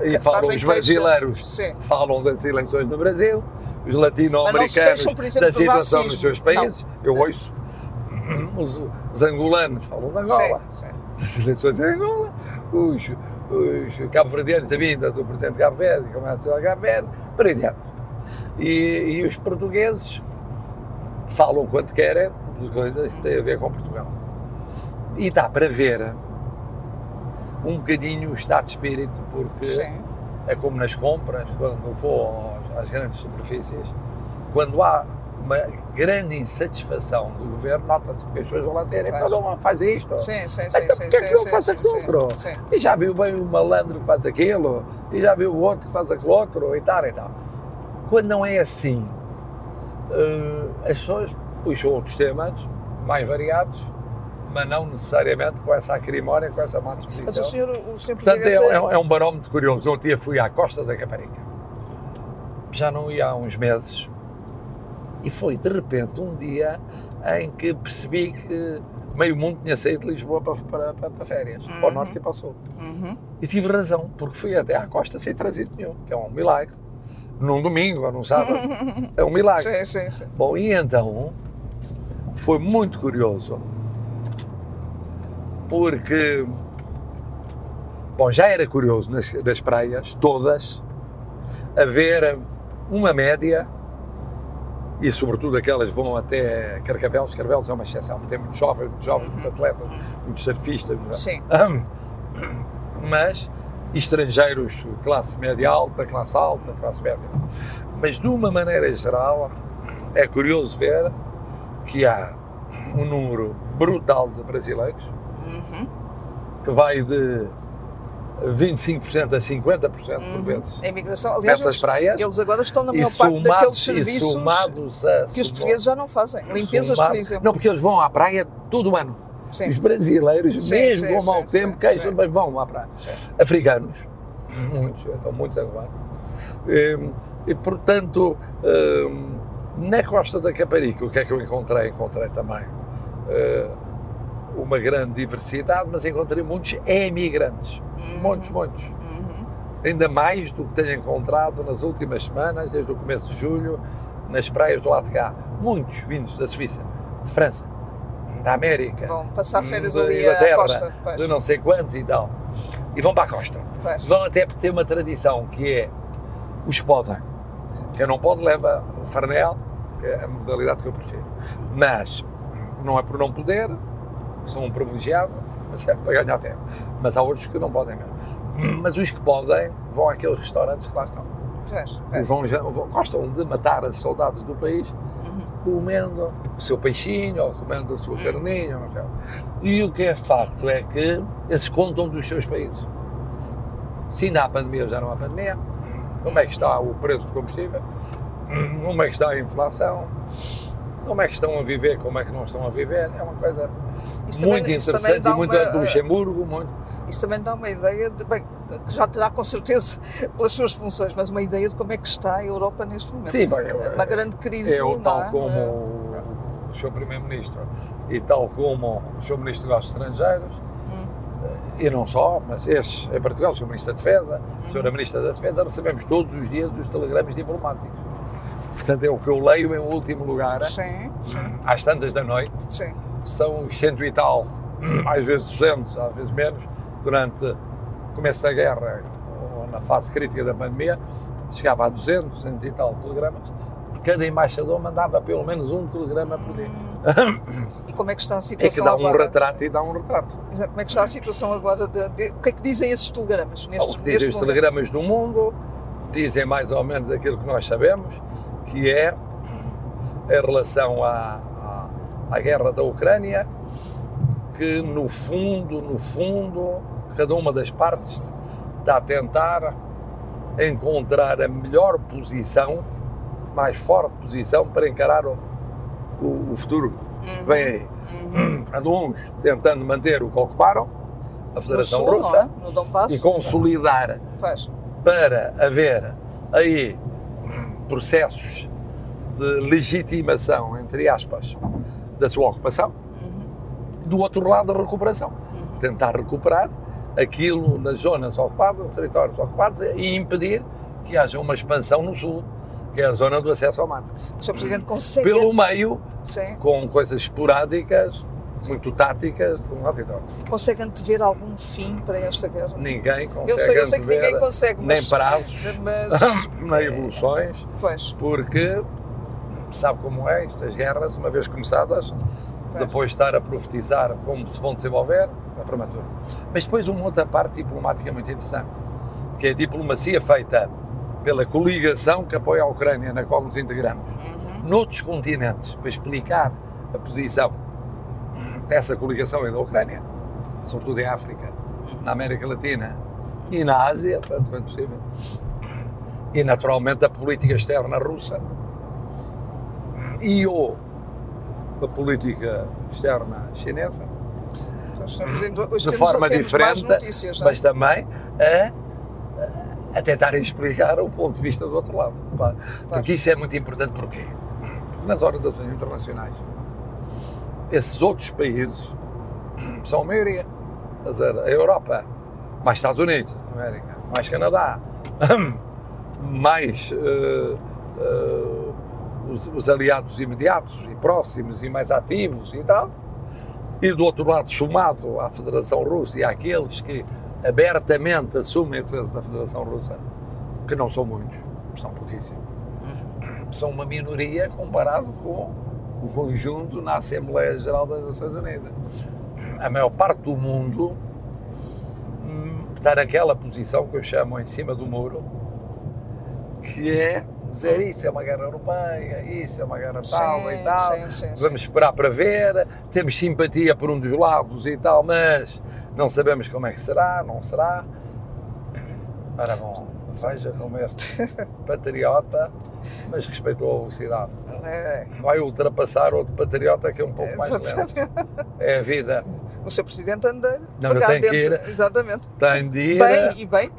que e falam os brasileiros falam das eleições no Brasil, os Mas não latino-americanos da situação nos racismo. seus países. Eu ouço. Os, os angolanos falam de Angola, Sim, sim. das eleições em Angola, os, os cabo-verdianos, a vinda do presidente de Cabo Verde, começa a Cabo Verde, para aí adiante. E, e os portugueses falam quanto querem de coisas que têm a ver com Portugal. E dá para ver um bocadinho o estado de espírito, porque Sim. é como nas compras, quando vou às grandes superfícies, quando há uma grande insatisfação do governo, nota-se, porque as pessoas vão lá ter, então não faz isto. Sim, sim, sim, Então sim, porque é que sim, não faz aquilo? sim, sim. E já viu bem o malandro que faz aquilo, e já viu o outro que faz aquilo outro, e tal, e tal. Quando não é assim, eh, as pessoas puxam outros temas, mais variados, mas não necessariamente com essa acrimónia, com essa má Mas o disposição. senhor, o senhor Portanto, Presidente... é, é- é um barómetro curioso. No dia fui à Costa da Caparica. Já não ia há uns meses. E foi, de repente, um dia em que percebi que meio mundo tinha saído de Lisboa para, para, para, para férias, para o norte e para o sul. Uhum. E tive razão, porque fui até à costa sem trânsito nenhum, que é um milagre. Num domingo ou num sábado. É um milagre. Sim, sim, sim. Bom, e então foi muito curioso porque bom, já era curioso nas, das praias, todas, haver uma média e sobretudo aquelas que vão até Carcavelos, Carcavelos é uma exceção, tem muitos jovens, muitos jovens, muitos atletas, muitos surfistas, Sim. mas estrangeiros classe média alta, classe alta, classe média. Mas de uma maneira geral, é curioso ver que há um número brutal de brasileiros Uhum. que vai de 25% a 50% por vezes A imigração, Uhum. aliás, nessas eles, praias eles agora estão na maior parte daqueles somados, e serviços a que os portugueses já não fazem. Limpezas, somado- por exemplo. Não, porque eles vão à praia todo o ano. Sim. Os brasileiros, Sim, mesmo sim, com mau tempo, queixam, mas vão à praia. Africanos, muitos, então muitos angolanos. E, e, portanto, hum, na Costa da Caparica, o que é que eu encontrei? Encontrei também eh, uma grande diversidade, mas encontrei muitos emigrantes. Muitos, muitos. Uhum. Ainda mais do que tenho encontrado nas últimas semanas, desde o começo de julho, nas praias do lado de cá. Muitos vindos da Suíça, de França, da América, Vão passar férias ali à costa. Pois, de não sei quantos e tal. E vão para a costa. pois. Vão até porque tem uma tradição que é os podem. Quem não pode leva o farnel, que é a modalidade que eu prefiro. Mas não é por não poder, são um privilegiado, mas é para ganhar tempo. Mas há outros que não podem mesmo. Mas os que podem vão àqueles restaurantes que lá estão. Pois, E pois. vão, gostam de matar as saudades do país comendo o seu peixinho ou comendo a sua carninha. Não sei. E o que é facto é que eles contam dos seus países. Se ainda há pandemia ou já não há pandemia, como é que está o preço do combustível, como é que está a inflação, como é que estão a viver, como é que não estão a viver. É uma coisa Isso muito também interessante e muito uma- de Luxemburgo, muito. Isso também dá uma ideia de, bem, que já terá com certeza pelas suas funções, mas uma ideia de como é que está a Europa neste momento. Sim, bem, uma grande crise, Eu, tal é? como É. o Sr. Primeiro-Ministro e tal como o Sr. Ministro dos Estrangeiros, Hum. e não só, mas estes em particular, o Sr. Ministro da Defesa, a Uhum. Sra. Ministra da Defesa, recebemos todos os dias os telegramas diplomáticos. Portanto, é o que eu leio em último lugar, Sim, sim, às tantas da noite, sim. são cento e tal, às vezes 200, às vezes menos, durante o começo da guerra, ou na fase crítica da pandemia, chegava a 200, 200 e tal telegramas. Cada embaixador mandava pelo menos um telegrama por dia. E como é que está a É que situação dá um agora? retrato e dá um retrato. Exato, Como é que está a situação agora? De, de- o que é que dizem esses telegramas neste, O que dizem os telegramas do mundo dizem mais ou menos aquilo que nós sabemos, que é em relação à, à, à guerra da Ucrânia, que no fundo, no fundo, cada uma das partes está a tentar encontrar a melhor posição, mais forte posição para encarar o, o, o futuro que vem aí. Uhum. Uns tentando manter o que ocuparam, a Federação sul, Russa, é? E consolidar Faz. para haver aí processos de legitimação, entre aspas, da sua ocupação. Do outro lado, a recuperação. Tentar recuperar aquilo nas zonas ocupadas, nos territórios ocupados e impedir que haja uma expansão no sul, que é a zona do acesso ao mar. O Sr. Presidente consegue... Pelo meio, Sim. com coisas esporádicas, muito táticas, de um lado e do outro. Consegue antever algum fim para esta guerra? Ninguém consegue Eu sei, eu sei que ninguém consegue, mas... nem prazos, Mas, nem evoluções, pois, porque sabe como é estas guerras, uma vez começadas, Pois. depois de estar a profetizar como se vão desenvolver, é prematuro. Mas depois uma outra parte diplomática muito interessante, que é a diplomacia feita pela coligação que apoia a Ucrânia, na qual nos integramos. noutros continentes para explicar a posição dessa coligação e da Ucrânia, sobretudo em África, na América Latina e na Ásia, tanto quanto possível. E naturalmente a política externa russa e ou a política externa chinesa, de temos- forma diferente, notícias, é? mas também a, a tentarem explicar o ponto de vista do outro lado. Claro. Porque isso é muito importante, porquê? Porque nas organizações internacionais, esses outros países são a maioria. Quer dizer, a Europa, mais Estados Unidos, América, mais Canadá, mais eh, eh, os, os aliados imediatos e próximos e mais ativos e tal. E do outro lado, somado à Federação Russa e àqueles que abertamente assumem a defesa da Federação Russa, que não são muitos, são pouquíssimos, são uma minoria comparado com o conjunto na Assembleia Geral das Nações Unidas. A maior parte do mundo hum, está naquela posição que eu chamo em cima do muro, que é dizer isso é uma guerra europeia, isso é uma guerra tal Sim, e tal, sim, sim, sim. vamos esperar para ver, temos simpatia por um dos lados e tal, mas não sabemos como é que será, não será. Ora bom, veja como este patriota, mas respeitou a velocidade. É, Vai ultrapassar outro patriota que é um pouco mais lento. É a vida. O seu presidente anda Não, devagar tenho que dentro. Exatamente. Tem de ir Bem e bem.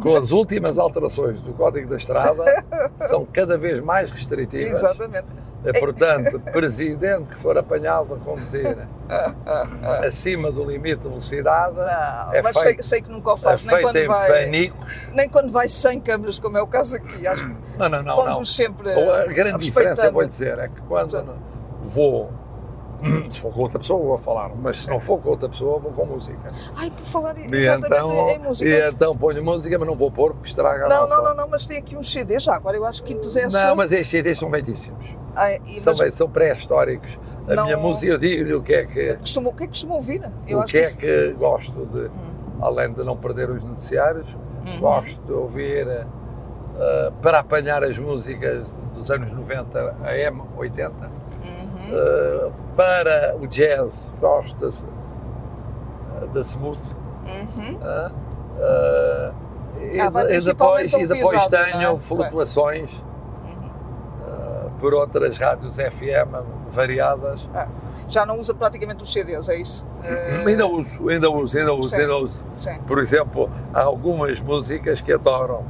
com as últimas alterações do Código da Estrada, são cada vez mais restritivas. Exatamente. É, Portanto, presidente que for apanhado a conduzir acima do limite de velocidade Não, é mas sei, feito, sei que nunca o é faz. nem, feito quando vai, fanicos. nem quando vai sem câmaras, como é o caso aqui. Acho que Não, não, não. não. sempre. A grande diferença, vou dizer, é que quando vou, se for com outra pessoa, vou falar, mas se não for com outra pessoa, vou com música. Ai, por falar E exatamente então, em música. e então ponho música, mas não vou pôr porque estraga a Não, nossa- não, não, não, mas tem aqui uns CDs já. Agora eu acho que Quintos é Não, mas estes CDs são. Ai, e- São, mas são pré-históricos. A Não- minha música, eu digo-lhe o que é que, costuma- o que é que costuma ouvir? Eu o acho que é isso- que gosto de, Hum. além de não perder os noticiários, Uhum. gosto de ouvir eh, para apanhar as músicas dos anos 90 a M, 80. Uhum. Eh, para o jazz, gosto da, da smooth. Uhum. ah, ah, e, Ah, e depois, e depois não é? tenho flutuações Uhum. ah, por outras rádios FM variadas. Ah, já não usa praticamente os CDs, é isso? Eh, Ainda uso, ainda uso, ainda uso, Sim. ainda uso. Sim. Por exemplo, há algumas músicas que adoram.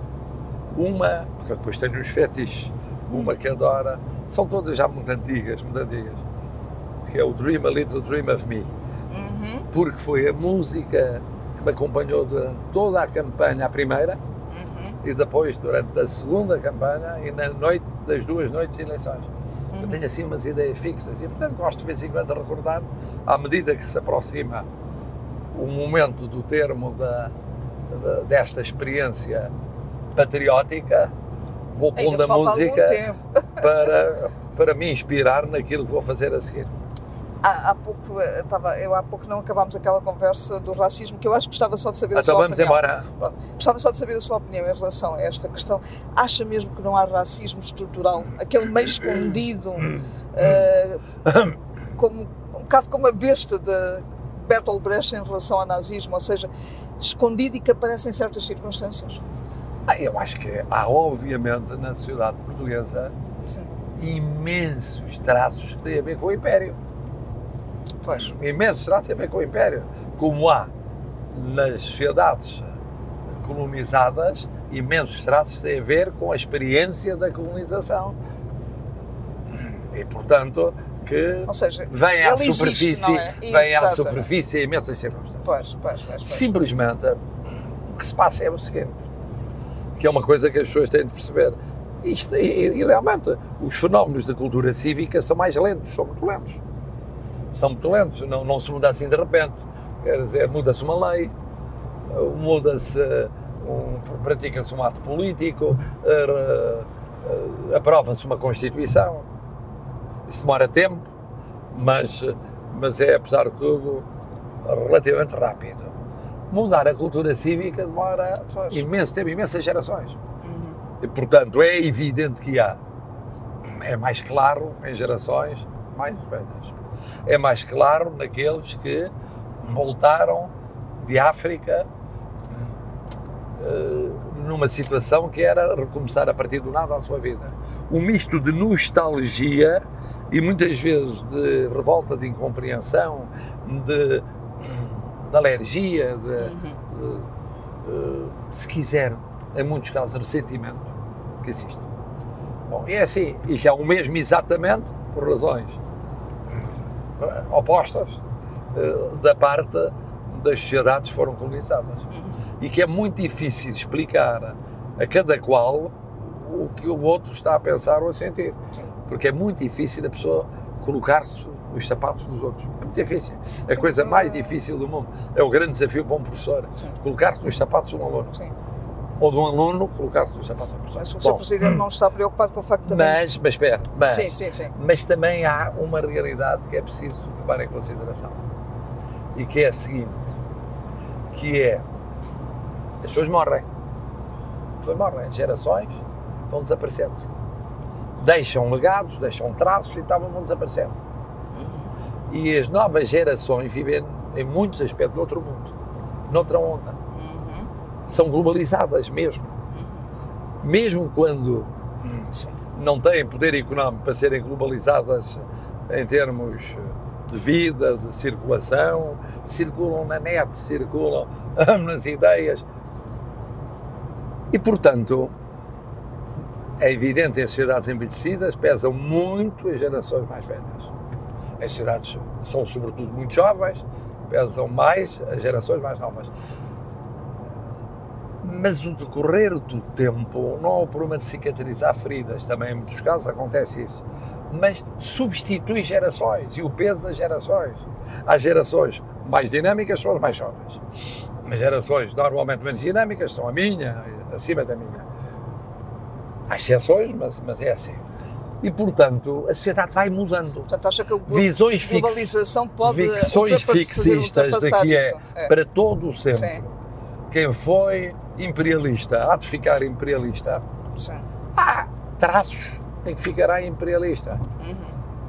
Uma, porque depois tenho os fetiches, uma que adora, são todas já muito antigas, muito antigas, que é o Dream a Little Dream of Me, Uhum. porque foi a música que me acompanhou durante toda a campanha, a primeira, Uhum. e depois durante a segunda campanha e na noite das duas noites de eleições. Eu Uhum. tenho assim umas ideias fixas e, portanto, gosto de vez em quando de recordar, à medida que se aproxima o momento do termo da, da- desta experiência patriótica, vou pondo a música para, para me inspirar naquilo que vou fazer a seguir. Há, há pouco, eh, estava, eu há pouco não acabámos aquela conversa do racismo, que eu acho que gostava só de saber a Então sua vamos opinião. embora. Pronto. Gostava só de saber a sua opinião em relação a esta questão. Acha mesmo que não há racismo estrutural? Aquele meio escondido, eh, como, um bocado como a besta de Bertolt Brecht em relação ao nazismo, ou seja, escondido e que aparece em certas circunstâncias? Ah, Eu acho que há, obviamente, na sociedade portuguesa, Sim. imensos traços que têm a ver com o Império. Pois. imensos traços têm a ver com o Império. Como há nas sociedades colonizadas, imensos traços têm a ver com a experiência da colonização. E, portanto, que Ou seja, vem à existe, superfície, não é? vem à superfície imensas circunstâncias. Pois, pois. pois. Simplesmente, o que se passa é o seguinte, que é uma coisa que as pessoas têm de perceber. Isto, e, e realmente, os fenómenos da cultura cívica são mais lentos, são muito lentos. São muito lentos, não, não se muda assim de repente. Quer dizer, muda-se uma lei, muda-se, um, pratica-se um ato político, eh, eh, aprova-se uma Constituição. Isso demora tempo, mas, mas é, apesar de tudo, relativamente rápido. Mudar a cultura cívica demora Pois. imenso tempo, imensas gerações. Uhum. E, portanto, é evidente que há, é mais claro em gerações mais velhas. É mais claro naqueles que voltaram de África eh, numa situação que era recomeçar a partir do nada a sua vida. Um misto de nostalgia e muitas vezes de revolta, de incompreensão, de, de alergia, de, de, eh, se quiser, em muitos casos, ressentimento que existe. Bom, é assim, e que é o mesmo exatamente por razões eh, opostas eh, da parte das sociedades que foram colonizadas. E que é muito difícil explicar a cada qual o que o outro está a pensar ou a sentir. Porque é muito difícil a pessoa colocar-se nos sapatos dos outros. É muito difícil. É a coisa mais difícil do mundo. É o grande desafio para um professor. Colocar-se nos sapatos de um aluno. Sim. Ou de um aluno, colocar-se nos sapatos de um professor. Mas o Sr. Presidente não está preocupado com o facto também. mas, mas espera, mas, Sim, sim, sim. mas também há uma realidade que é preciso tomar em consideração. E que é a seguinte, que é, as pessoas morrem. As pessoas morrem, gerações vão desaparecendo. Deixam legados, deixam traços e tal, vão desaparecendo. E as novas gerações vivem em muitos aspectos noutro mundo, noutra onda. São globalizadas mesmo. Mesmo quando Sim. não têm poder económico para serem globalizadas em termos de vida, de circulação, circulam na net, circulam nas ideias. E, portanto, é evidente em sociedades envelhecidas pesam muito as gerações mais velhas. As sociedades são, sobretudo, muito jovens, pesam mais as gerações mais novas. Mas o decorrer do tempo não é o problema de cicatrizar feridas, também em muitos casos acontece isso, mas substitui gerações e o peso das gerações. As gerações mais dinâmicas são as mais jovens. As gerações normalmente menos dinâmicas são a minha, acima da minha. Há exceções, mas, mas é assim. E, portanto, a sociedade vai mudando. Portanto, acha que a Visões fix- globalização pode fazer fixistas que é? É. para todo o sempre. Sim, Quem foi imperialista, há de ficar imperialista. sim. Há traços em que ficará imperialista. Uhum.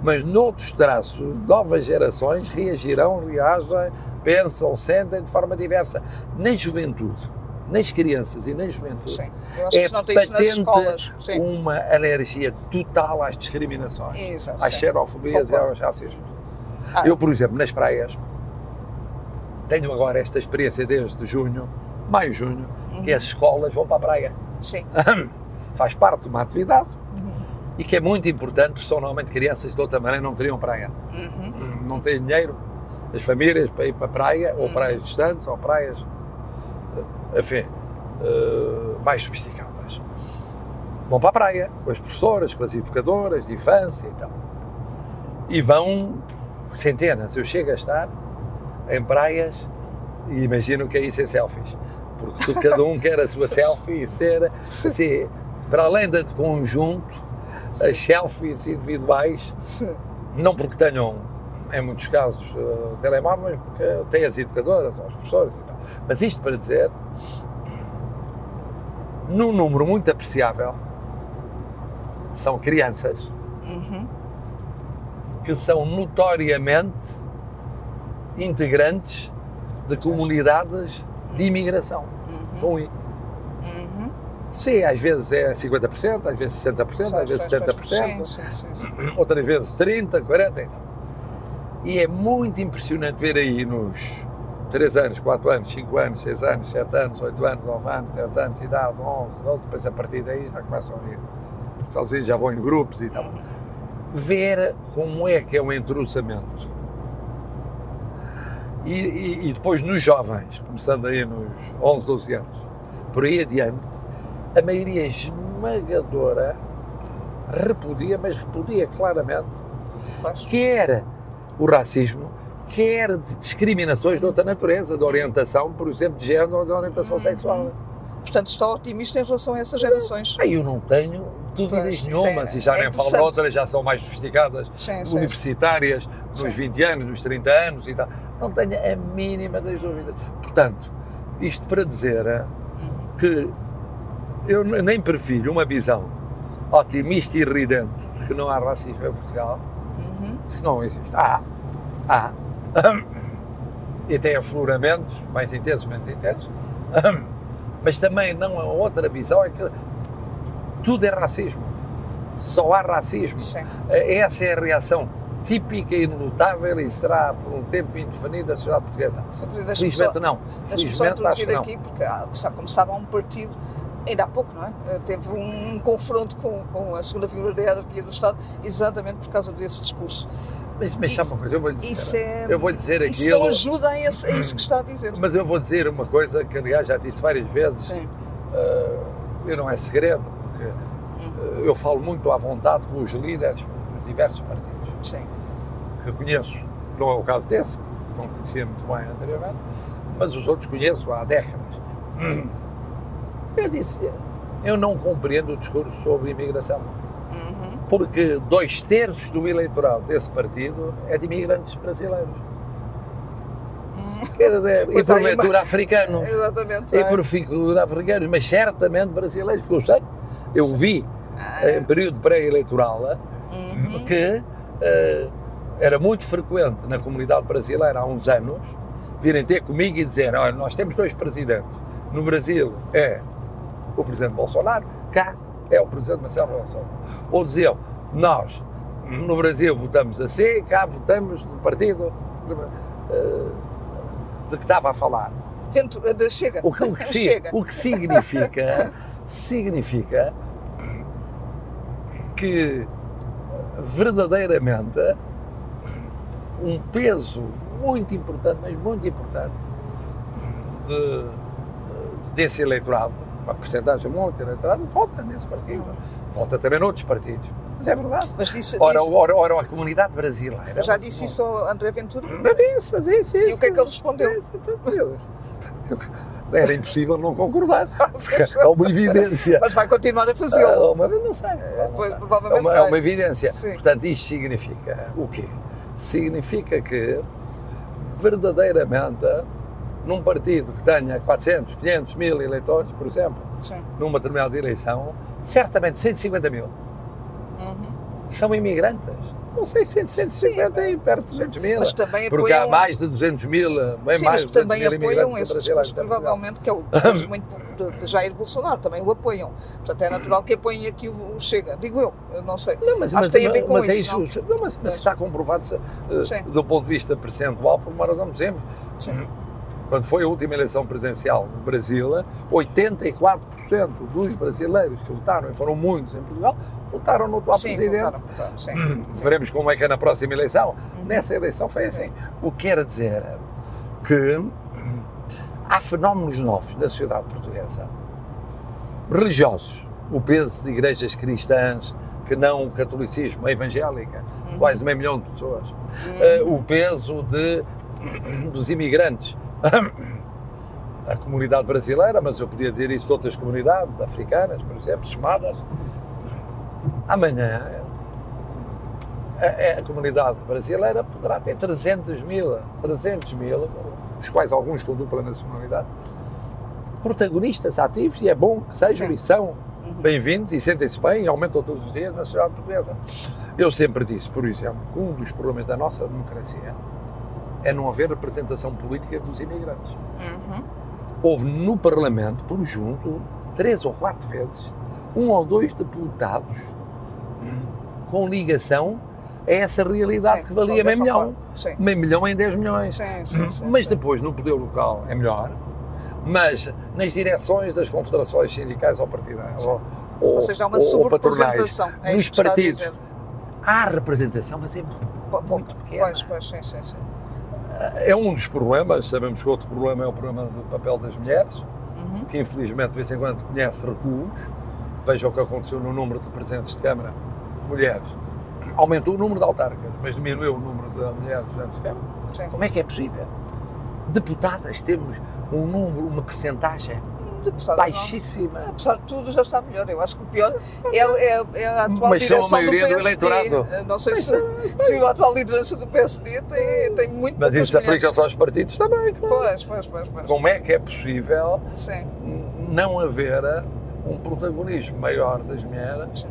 Mas noutros traços, novas gerações reagirão, reagem, pensam, sentem de forma diversa. Na juventude, nas crianças e na juventude, Sim. Eu acho que é se nota isso nas patente escolas. Sim. uma alergia total às discriminações, Exato, às sim. xerofobias e aos racismos. Ah. Eu, por exemplo, nas praias, tenho agora esta experiência desde junho, maio, junho, Uhum. que as escolas vão para a praia. Sim. Faz parte de uma atividade Uhum. e que é muito importante, porque são normalmente crianças de outra maneira não teriam praia. Uhum. Não têm dinheiro, as famílias, para ir para a praia, ou Uhum. praias distantes, ou praias, enfim, eh, mais sofisticadas. Vão para a praia, com as professoras, com as educadoras de infância e tal. E vão centenas. Eu chego a estar em praias e imagino que aí sem selfies. Porque cada um quer a sua selfie e ser, assim, para além de conjunto, as selfies individuais não porque tenham, em muitos casos, eh, telemóveis, porque têm as educadoras, as professoras e tal. Mas isto para dizer, num número muito apreciável, são crianças Uhum. que são notoriamente integrantes de comunidades de imigração. I. Uhum. Sim, às vezes é 50%, às vezes 60%, às vezes 70%. Sim, sim, sim, sim. outras vezes 30, 40 e tal. E é muito impressionante ver aí nos 3 anos, 4 anos, 5 anos, 6 anos, 7 anos, 8 anos, 9 anos, 10 anos de idade, 11, 12, depois a partir daí já começam a ir sozinhos, já vão em grupos e tal. Ver como é que é um entrosamento. E, e- e depois nos jovens, começando aí nos 11, 12 anos, por aí adiante, a maioria esmagadora repudia, mas repudia claramente, Pois. quer o racismo, quer de discriminações de outra natureza, de orientação, por exemplo, de género ou de orientação sexual. Portanto, está otimista em relação a essas gerações. Aí eu não tenho dúvidas Pois, nenhumas, sim, e já é nem falo de outras, já são mais sofisticadas, Sim, sim. universitárias, nos Sim. 20 anos, nos 30 anos e tal. Não tenho a mínima das dúvidas. Portanto, isto para dizer eh, que eu nem prefiro uma visão otimista e ridente de que não há racismo em Portugal, isso não existe. Há, há. E tem afloramentos, mais intensos, menos intensos, mas também não há outra visão, é que tudo é racismo. Só há racismo. Sim. Essa é a reação típica e inelutável e será por um tempo indefinido da sociedade portuguesa. Felizmente só- não. Felizmente acho que não. aqui, porque, há, sabe, como sabe, há um partido, ainda há pouco, não é? Eh, Teve um confronto com, com a segunda figura da hierarquia do Estado, exatamente por causa desse discurso. Mas, mas sabe uma coisa, eu vou lhe dizer. Isso é. eu vou dizer Isso aquilo. não ajuda a, esse- a isso que está a dizer. Mas eu vou dizer uma coisa que, aliás, já disse várias vezes. Sim. eh, e não é segredo, porque eh, eu falo muito à vontade com os líderes dos diversos partidos Sim. que conheço. Não é o caso desse, não conhecia muito bem anteriormente, mas os outros conheço há décadas. Eu disse, eu não compreendo o discurso sobre imigração. Uhum. Porque dois terços do eleitorado desse partido é de imigrantes brasileiros. Quer dizer, e Pois aí porventura uma- africanos. Exatamente. E é. porventura africanos, mas certamente brasileiros, porque eu sei, eu vi Ah, em período pré-eleitoral uhum. que eh, era muito frequente na comunidade brasileira há uns anos virem ter comigo e dizer: olha, nós temos dois presidentes. No Brasil é o presidente Bolsonaro, cá é o presidente Marcelo Bolsonaro. Ou diziam: nós no Brasil votamos assim, cá votamos no partido eh, de que estava a falar. Ventura, de- chega. O que, o que chega. o que significa, significa que verdadeiramente um peso muito importante, mas muito importante, de, desse eleitorado, uma porcentagem muito eleitorado, vota nesse partido. Vota também noutros partidos. Mas é verdade. Mas disse, Ora, disse- ora, ora a comunidade brasileira. já disse isso ao André Ventura? Mas disse, disse E isso. o que é que ele respondeu? Disse, Era impossível não concordar. porque É uma evidência. Mas vai continuar a Ah, fazê-lo. mas não sei. pois, provavelmente é, uma, é uma evidência. Sim. Portanto, isto significa o quê? Significa que, verdadeiramente, num partido que tenha 400, 500 mil eleitores, por exemplo, Sim. numa determinada eleição, certamente 150 mil Uhum. são imigrantes. Não sei, 100, 150 e perto de 200 mil. Mas também Porque há apoiam- mais de 200 mil, bem Sim, mais mas de que 200 também apoiam esse discurso, Portugal. provavelmente, que é o discurso muito de, de Jair Bolsonaro, também o apoiam. Portanto, é natural que apoiem aqui o, o Chega, digo eu, eu não sei. Não, mas, Acho mas, que tem a ver com mas é isso, não? Não, mas, mas está comprovado se, eh, do ponto de vista percentual por uma razão muito simples. Sim. Quando foi a última eleição presidencial no Brasil, 84% dos brasileiros que votaram, e foram muitos em Portugal, votaram no atual Sim, presidente. votaram, votaram, sim. Veremos como é que é na próxima eleição. Uhum. Nessa eleição foi assim. O que quer dizer que há fenómenos novos na sociedade portuguesa, religiosos, o peso de igrejas cristãs, que não o catolicismo, a evangélica, Uhum. quase meio milhão de pessoas, Eh, o peso de, dos imigrantes. A comunidade brasileira, mas eu podia dizer isso de outras comunidades, africanas, por exemplo, chamadas. Amanhã a, a comunidade brasileira poderá ter 300 mil, 300 mil, os quais alguns com dupla nacionalidade, protagonistas ativos, e é bom que sejam Sim. e são bem-vindos e sentem-se bem e aumentam todos os dias na sociedade portuguesa. Eu sempre disse, por exemplo, que um dos problemas da nossa democracia é não haver representação política dos imigrantes. Uhum. Houve no Parlamento, por junto, três ou quatro vezes, um ou dois deputados com ligação a essa realidade Sim, que valia meio milhão. Meio milhão em 10 milhões. Sim, sim, sim, mas depois, no poder local, é melhor. Mas nas direções das confederações sindicais ou partidárias, ou, ou, Ou seja, há uma sobrerepresentação. É nos partidos, há representação, mas é pouco. muito pequena. Pois, pois, sim, sim, sim. É um dos problemas, sabemos que outro problema é o problema do papel das mulheres, Uhum. que infelizmente de vez em quando conhece recuos. Veja o que aconteceu no número de presidentes de Câmara, mulheres. Aumentou o número de autárquicas, mas diminuiu o número de mulheres presidentes de Câmara. Sim. Como é que é possível? Deputadas temos um número, uma percentagem Não. baixíssima. Apesar de tudo, já está melhor. Eu acho que o pior é, é- é a atual Mas são a direção maioria do do PSD. eleitorado. Não sei se, se a atual liderança do PSD tem, tem muito Mas isso aplica-se aos partidos também, claro. Pois, pois, pois, pois. Como é que é possível Sim. não haver um protagonismo maior das mulheres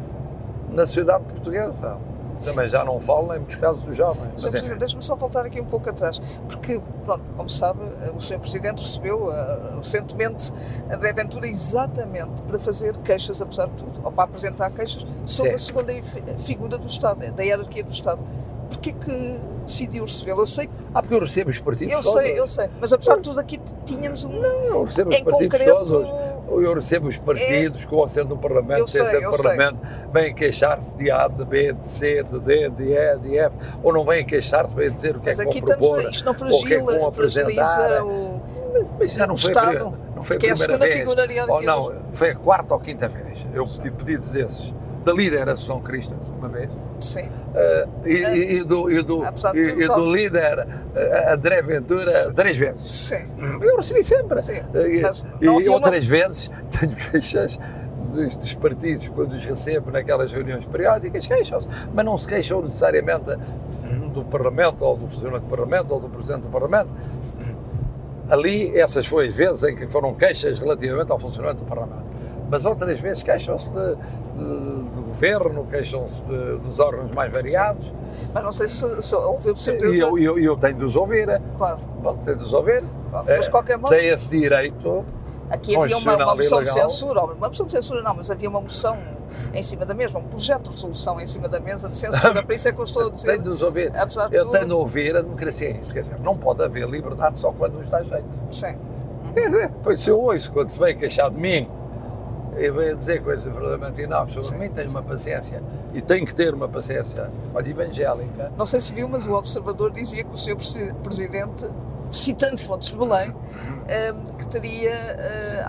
na sociedade portuguesa. Também já não falo em muitos casos dos jovens. Sr. Mas, Presidente, enfim, deixe-me só voltar aqui um pouco atrás, porque, pronto, como sabe, o Sr. Presidente recebeu eh, recentemente André Ventura exatamente para fazer queixas, apesar de tudo, ou para apresentar queixas sobre a segunda fi- figura do Estado, da hierarquia do Estado. Porquê que decidiu recebê-lo? Eu sei, que- ah, porque eu recebo os partidos eu todos. sei, eu sei, mas apesar de tudo aqui tínhamos um... Eu recebo os Em partidos concreto, todos. Eu recebo os partidos com assento no Parlamento, sem eu no. Parlamento, vêm queixar-se de A, de B, de C, de D, de E, de F, ou não vêm queixar-se, vêm dizer o que Mas é que aqui vão propor. estamos, isto não que é que fragila, vão apresentar. fragiliza o, Mas, mas já não o foi, a Estado, primeira- não foi a que é a primeira segunda vez. Ou não, foi a quarta ou quinta vez. Eu pedi pedidos desses. Da líder Associação Cristã, uma vez. Sim, eh, e, do, e do, e- e do líder eh, André Ventura Sim. três vezes. sim. Eu recebi sempre. Sim, E, mas e havia uma- outras vezes tenho queixas dos, dos partidos quando os recebo naquelas reuniões periódicas, queixam-se, mas não se queixam necessariamente do Parlamento ou do funcionamento do Parlamento ou do Presidente do Parlamento. Ali, essas foram as vezes em que foram queixas relativamente ao funcionamento do Parlamento. Mas outras vezes queixam-se de- de- do governo, queixam-se dos órgãos mais variados. Mas não sei se, se ouviu de certeza. E eu, eu, eu tenho de os ouvir. Claro. Bom, tenho de os ouvir. Mas de qualquer modo- Tem esse direito. Aqui havia uma, uma moção de censura, uma moção de censura não, mas havia uma moção em cima da mesa, um projeto de resolução em cima da mesa de censura, por isso é que eu estou a dizer, Tenho de os ouvir. apesar de Eu tudo, tenho de ouvir a democracia. é quer dizer, não pode haver liberdade só quando nos dá jeito. sim, dizer, Pois se eu ouço quando se vem queixar de mim e vem a dizer coisas verdadeiramente inóveis sobre mim, tenho uma paciência. E tenho que ter uma paciência, olha, evangélica. não sei se viu, mas o observador dizia que o. Presi- Presidente, citando fontes de Belém, eh, que teria, eh,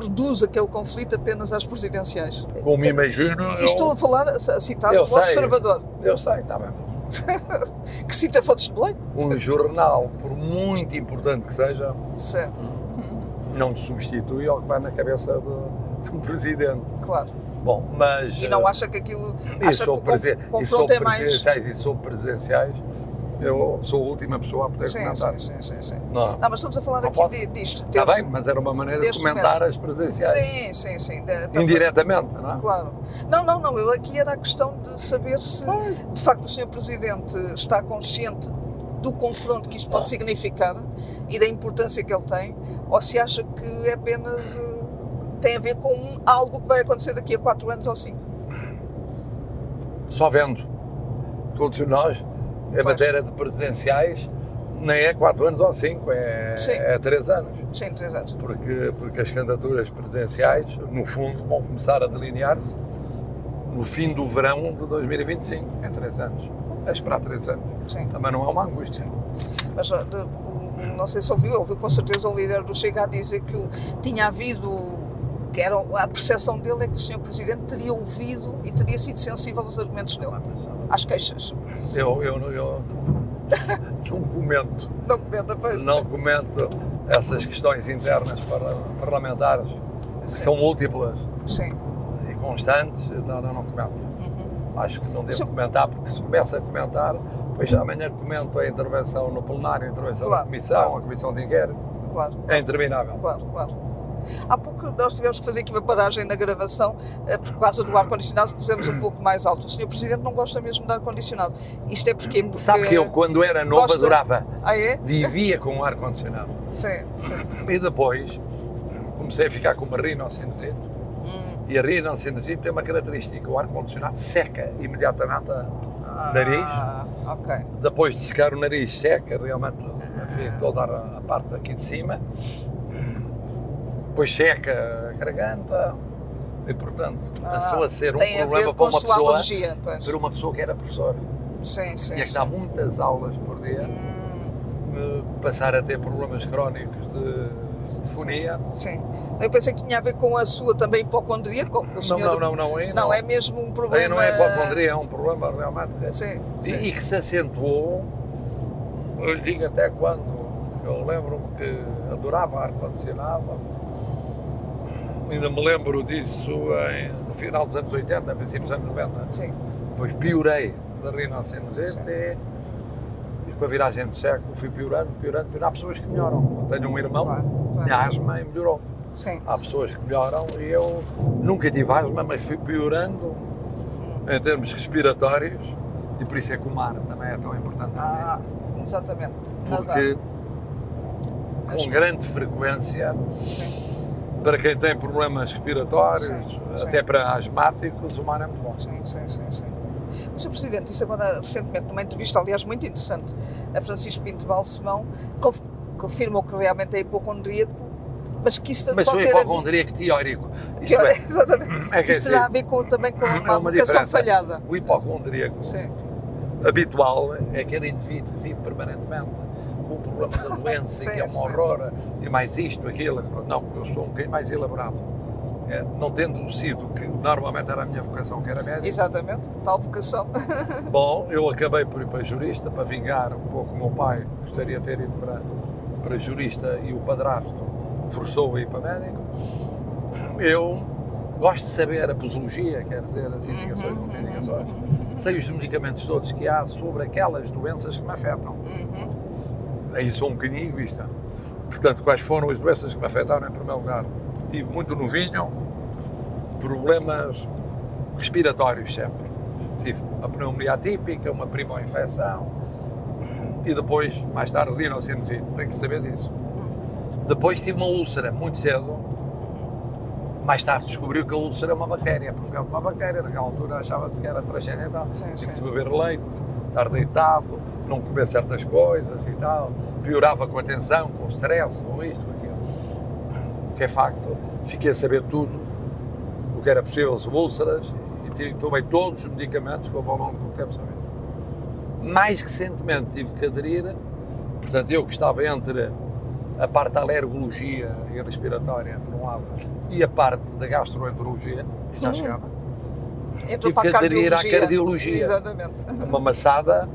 reduz aquele conflito apenas às presidenciais. Como imagino, E estou a eu, falar, a citar Eu o observador, eu sei, está bem. que cita fontes de Belém. Um jornal, por muito importante que seja, Sim, não substitui ao que vai na cabeça do- de um presidente. claro. Bom, mas... E não acha que aquilo. E Acha que o e confronto é mais. presidenciais e sou presidenciais, eu sou a última pessoa a poder Sim, comentar. sim, sim, sim, sim. Não, Não, mas estamos a falar Não aqui de, disto. está ter-se- bem, mas era uma maneira de comentar as presidenciais. Sim, sim, sim. de- Indiretamente, não é? Claro. Não, não, não. Eu aqui era a questão de saber se de facto o Sr. Presidente está consciente do confronto que isto pode significar e da importância que ele tem, ou se acha que é apenas. Tem a ver com algo que vai acontecer daqui a 4 anos ou 5. Só vendo. Todos nós, em matéria de presidenciais, nem é 4 anos ou 5, é, Sim. é 3 anos. Sim, 3 anos. Porque, porque as candidaturas presidenciais, no fundo, vão começar a delinear-se no fim do verão de 2025. É 3 anos. É esperar 3 anos. Sim. Também não é uma angústia. Mas o- o- não sei se ouviu, ouviu com certeza o líder do Chega a dizer que tinha havido, que era a percepção dele é que o Sr. Presidente teria ouvido e teria sido sensível aos argumentos dele, às queixas. Eu, eu, eu não comento, Não comenta, pois. não comento essas questões internas para- parlamentares, que Sim. são múltiplas Sim. e constantes, então eu não comento. Uhum. Acho que não devo Sim. comentar, porque se começa a comentar, depois amanhã comento a intervenção no plenário, a intervenção Claro, da comissão, claro. a comissão de inquérito, Claro, é interminável. claro, claro. Há pouco nós tivemos que fazer aqui uma paragem na gravação eh, por causa do ar-condicionado, pusemos um pouco mais alto. O Sr. Presidente não gosta mesmo de ar-condicionado. Isto é porquê? Porque... Sabe que eu, quando era novo, gosta- adorava. Ah, é? Vivia com o ar-condicionado. Sim, sim. E depois comecei a ficar com uma rinocinusite. Hum. E a rinocinusite tem uma característica: o ar-condicionado seca imediatamente a- Nariz. Ah, ok. Depois de secar o nariz, seca realmente enfim, toda a, a parte aqui de cima. Depois seca a garganta. E, portanto, passou Ah, a ser um problema para uma pessoa, alergia, pois. para uma pessoa que era professor. Sim, sim. Tinha que sim. dar muitas aulas por dia, Hum, passar a ter problemas crónicos de, de fonia. sim. Eu pensei que tinha a ver com a sua também o Não, senhor... não, não, não, aí Não, é mesmo um Aí problema... não é hipocondria, é um problema realmente. Sim, E, sim. e que se acentuou, eu lhe digo até quando, eu lembro-me que adorava ar-condicionado, ainda me lembro disso em- no final dos anos 80, princípios dos anos 90. Sim. Depois piorei da rinocinusite e, e com a viragem do século fui piorando, piorando, piorando. Há pessoas que melhoram. Tenho um irmão, Claro, claro. tinha asma e melhorou. Sim. Há pessoas que melhoram e eu nunca tive asma, mas fui piorando em termos respiratórios, e por isso é que o mar também é tão importante. Ah, exatamente. Porque Mas- com grande frequência, Sim, para quem tem problemas respiratórios, Sim, sim. até para asmáticos, o mar é muito bom. sim, sim, sim, sim. O Sr. Presidente, isso agora recentemente, numa entrevista, aliás, muito interessante, a Francisco Pinto Balsemão, conf- confirmou que realmente é hipocondríaco, mas que isso Mas pode ter ver- hipocondríaco teórico. Isto é, exatamente. é que Isso terá a assim, ver com, também com é uma, uma vocação falhada. O hipocondríaco Sim, habitual é aquele indivíduo que vive permanentemente com o problema da doença e que é um Sim, sim. horror, e mais isto, aquilo. Não, eu sou um bocadinho mais elaborado. É, não tendo sido que normalmente era a minha vocação, que era médico, exatamente, tal vocação. Bom, eu acabei por ir para jurista, para vingar um pouco o meu pai, gostaria de ter ido para, para jurista e o padrasto forçou a ir para médico. Eu gosto de saber a posologia, quer dizer, as indicações, não tem indicações. Sei os medicamentos todos que há sobre aquelas doenças que me afetam. Uhum. Aí sou um bocadinho egoísta. Portanto, quais foram as doenças que me afetaram em primeiro lugar? Tive muito novinho, problemas respiratórios sempre. Tive a pneumonia atípica, uma primo-infecção e depois, mais tarde, rinocinusite. Tenho que saber disso. Depois tive uma úlcera muito cedo. Mais tarde descobriu que a úlcera é uma bactéria, provocada por uma bactéria. Naquela altura achava-se que era transcendental. Tinha que se beber leite, estar deitado, não comer certas coisas e tal. Piorava com a tensão, com o stress, com isto, com aquilo. O que é facto, fiquei a saber tudo o que era possível sobre úlceras e tomei todos os medicamentos que houve ao longo do tempo sobre isso. Mais recentemente tive que aderir, portanto, eu que estava entre a parte da alergologia e respiratória, por um lado, e a parte da gastroenterologia, que já Uhum. chegava, Entrou Tive que aderir à cardiologia. cardiologia. Exatamente. uma maçada,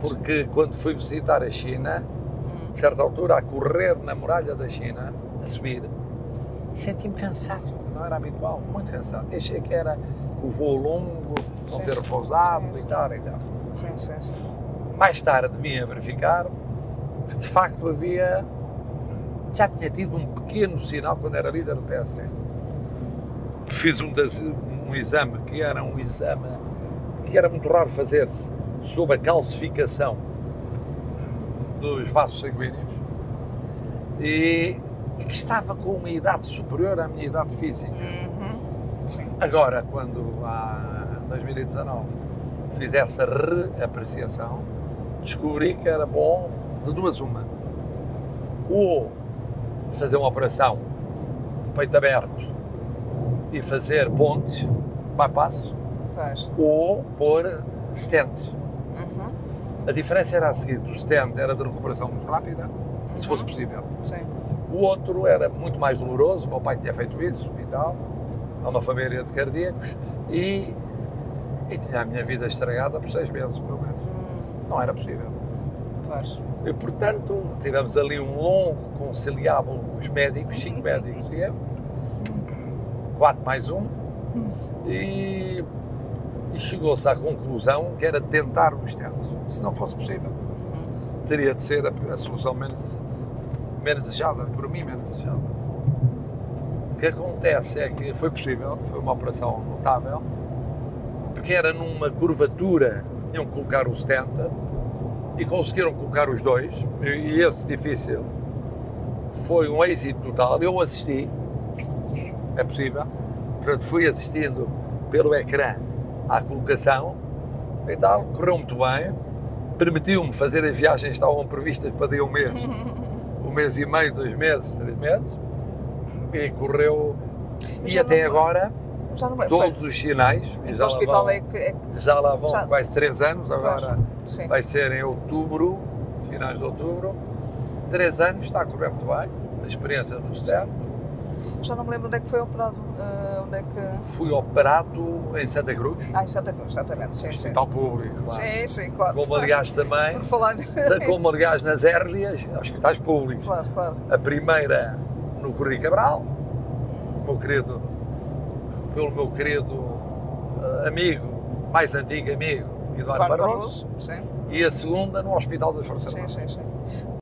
porque quando fui visitar a China, a certa altura, a correr na muralha da China, a subir, senti-me cansado, não era habitual, muito cansado. Achei que era o voo longo, não ter repousado Sim, e tal e tal. Sim, sim, sim. Mais tarde vim a verificar que de facto havia. Já tinha tido um pequeno sinal quando era líder do PSD. Fiz um, das- um exame que era um exame que era muito raro fazer-se sobre a calcificação dos vasos sanguíneos e, e que estava com uma idade superior à minha idade física. Uhum. Agora, quando há 2019 fiz essa reapreciação, descobri que era bom de duas uma. Ou fazer uma operação de peito aberto e fazer pontes, bypass, Faz. ou pôr stents. Uhum. A diferença era a seguinte, o stent era de recuperação muito rápida, se fosse possível. Sim. O outro era muito mais doloroso, o meu pai tinha feito isso e tal, há uma família de cardíacos, e, e tinha a minha vida estragada por seis meses, pelo menos. Hum, Não era possível. Faz. E, portanto, tivemos ali um longo conciliábulo, os médicos, cinco médicos e eu, quatro mais um, e, chegou-se à conclusão que era tentar o stent. Se não fosse possível, teria de ser a, a solução menos, menos desejada, por mim menos desejada. O que acontece é que foi possível, foi uma operação notável, porque era numa curvatura, tinham que colocar o stent, e conseguiram colocar os dois, e- e esse difícil foi um êxito total. Eu assisti, é possível, portanto fui assistindo pelo ecrã à colocação e tal, correu muito bem, permitiu-me fazer as viagens que estavam previstas para daí um mês, um mês e meio, dois meses, três meses, e correu, e até agora, todos os sinais, já lá vão- é que. É que já lá vão Já- quase três anos, agora vai ser em outubro, finais de outubro. Três anos, está a correr muito bem. A experiência do STEM. Já não me lembro onde é que foi operado. ah, onde é que. Fui operado em Santa Cruz, Ah, em Santa Cruz, exatamente. Sim, sim. hospital público. claro. Sim, sim, claro. Como aliás também, Por falar. como aliás nas Érlias, hospitais públicos. claro, claro. A primeira no Corri Cabral, meu querido, pelo meu querido eh, amigo, mais antigo amigo, Eduardo Barroso. Sim, e a segunda no Hospital das Forças sim, sim, sim.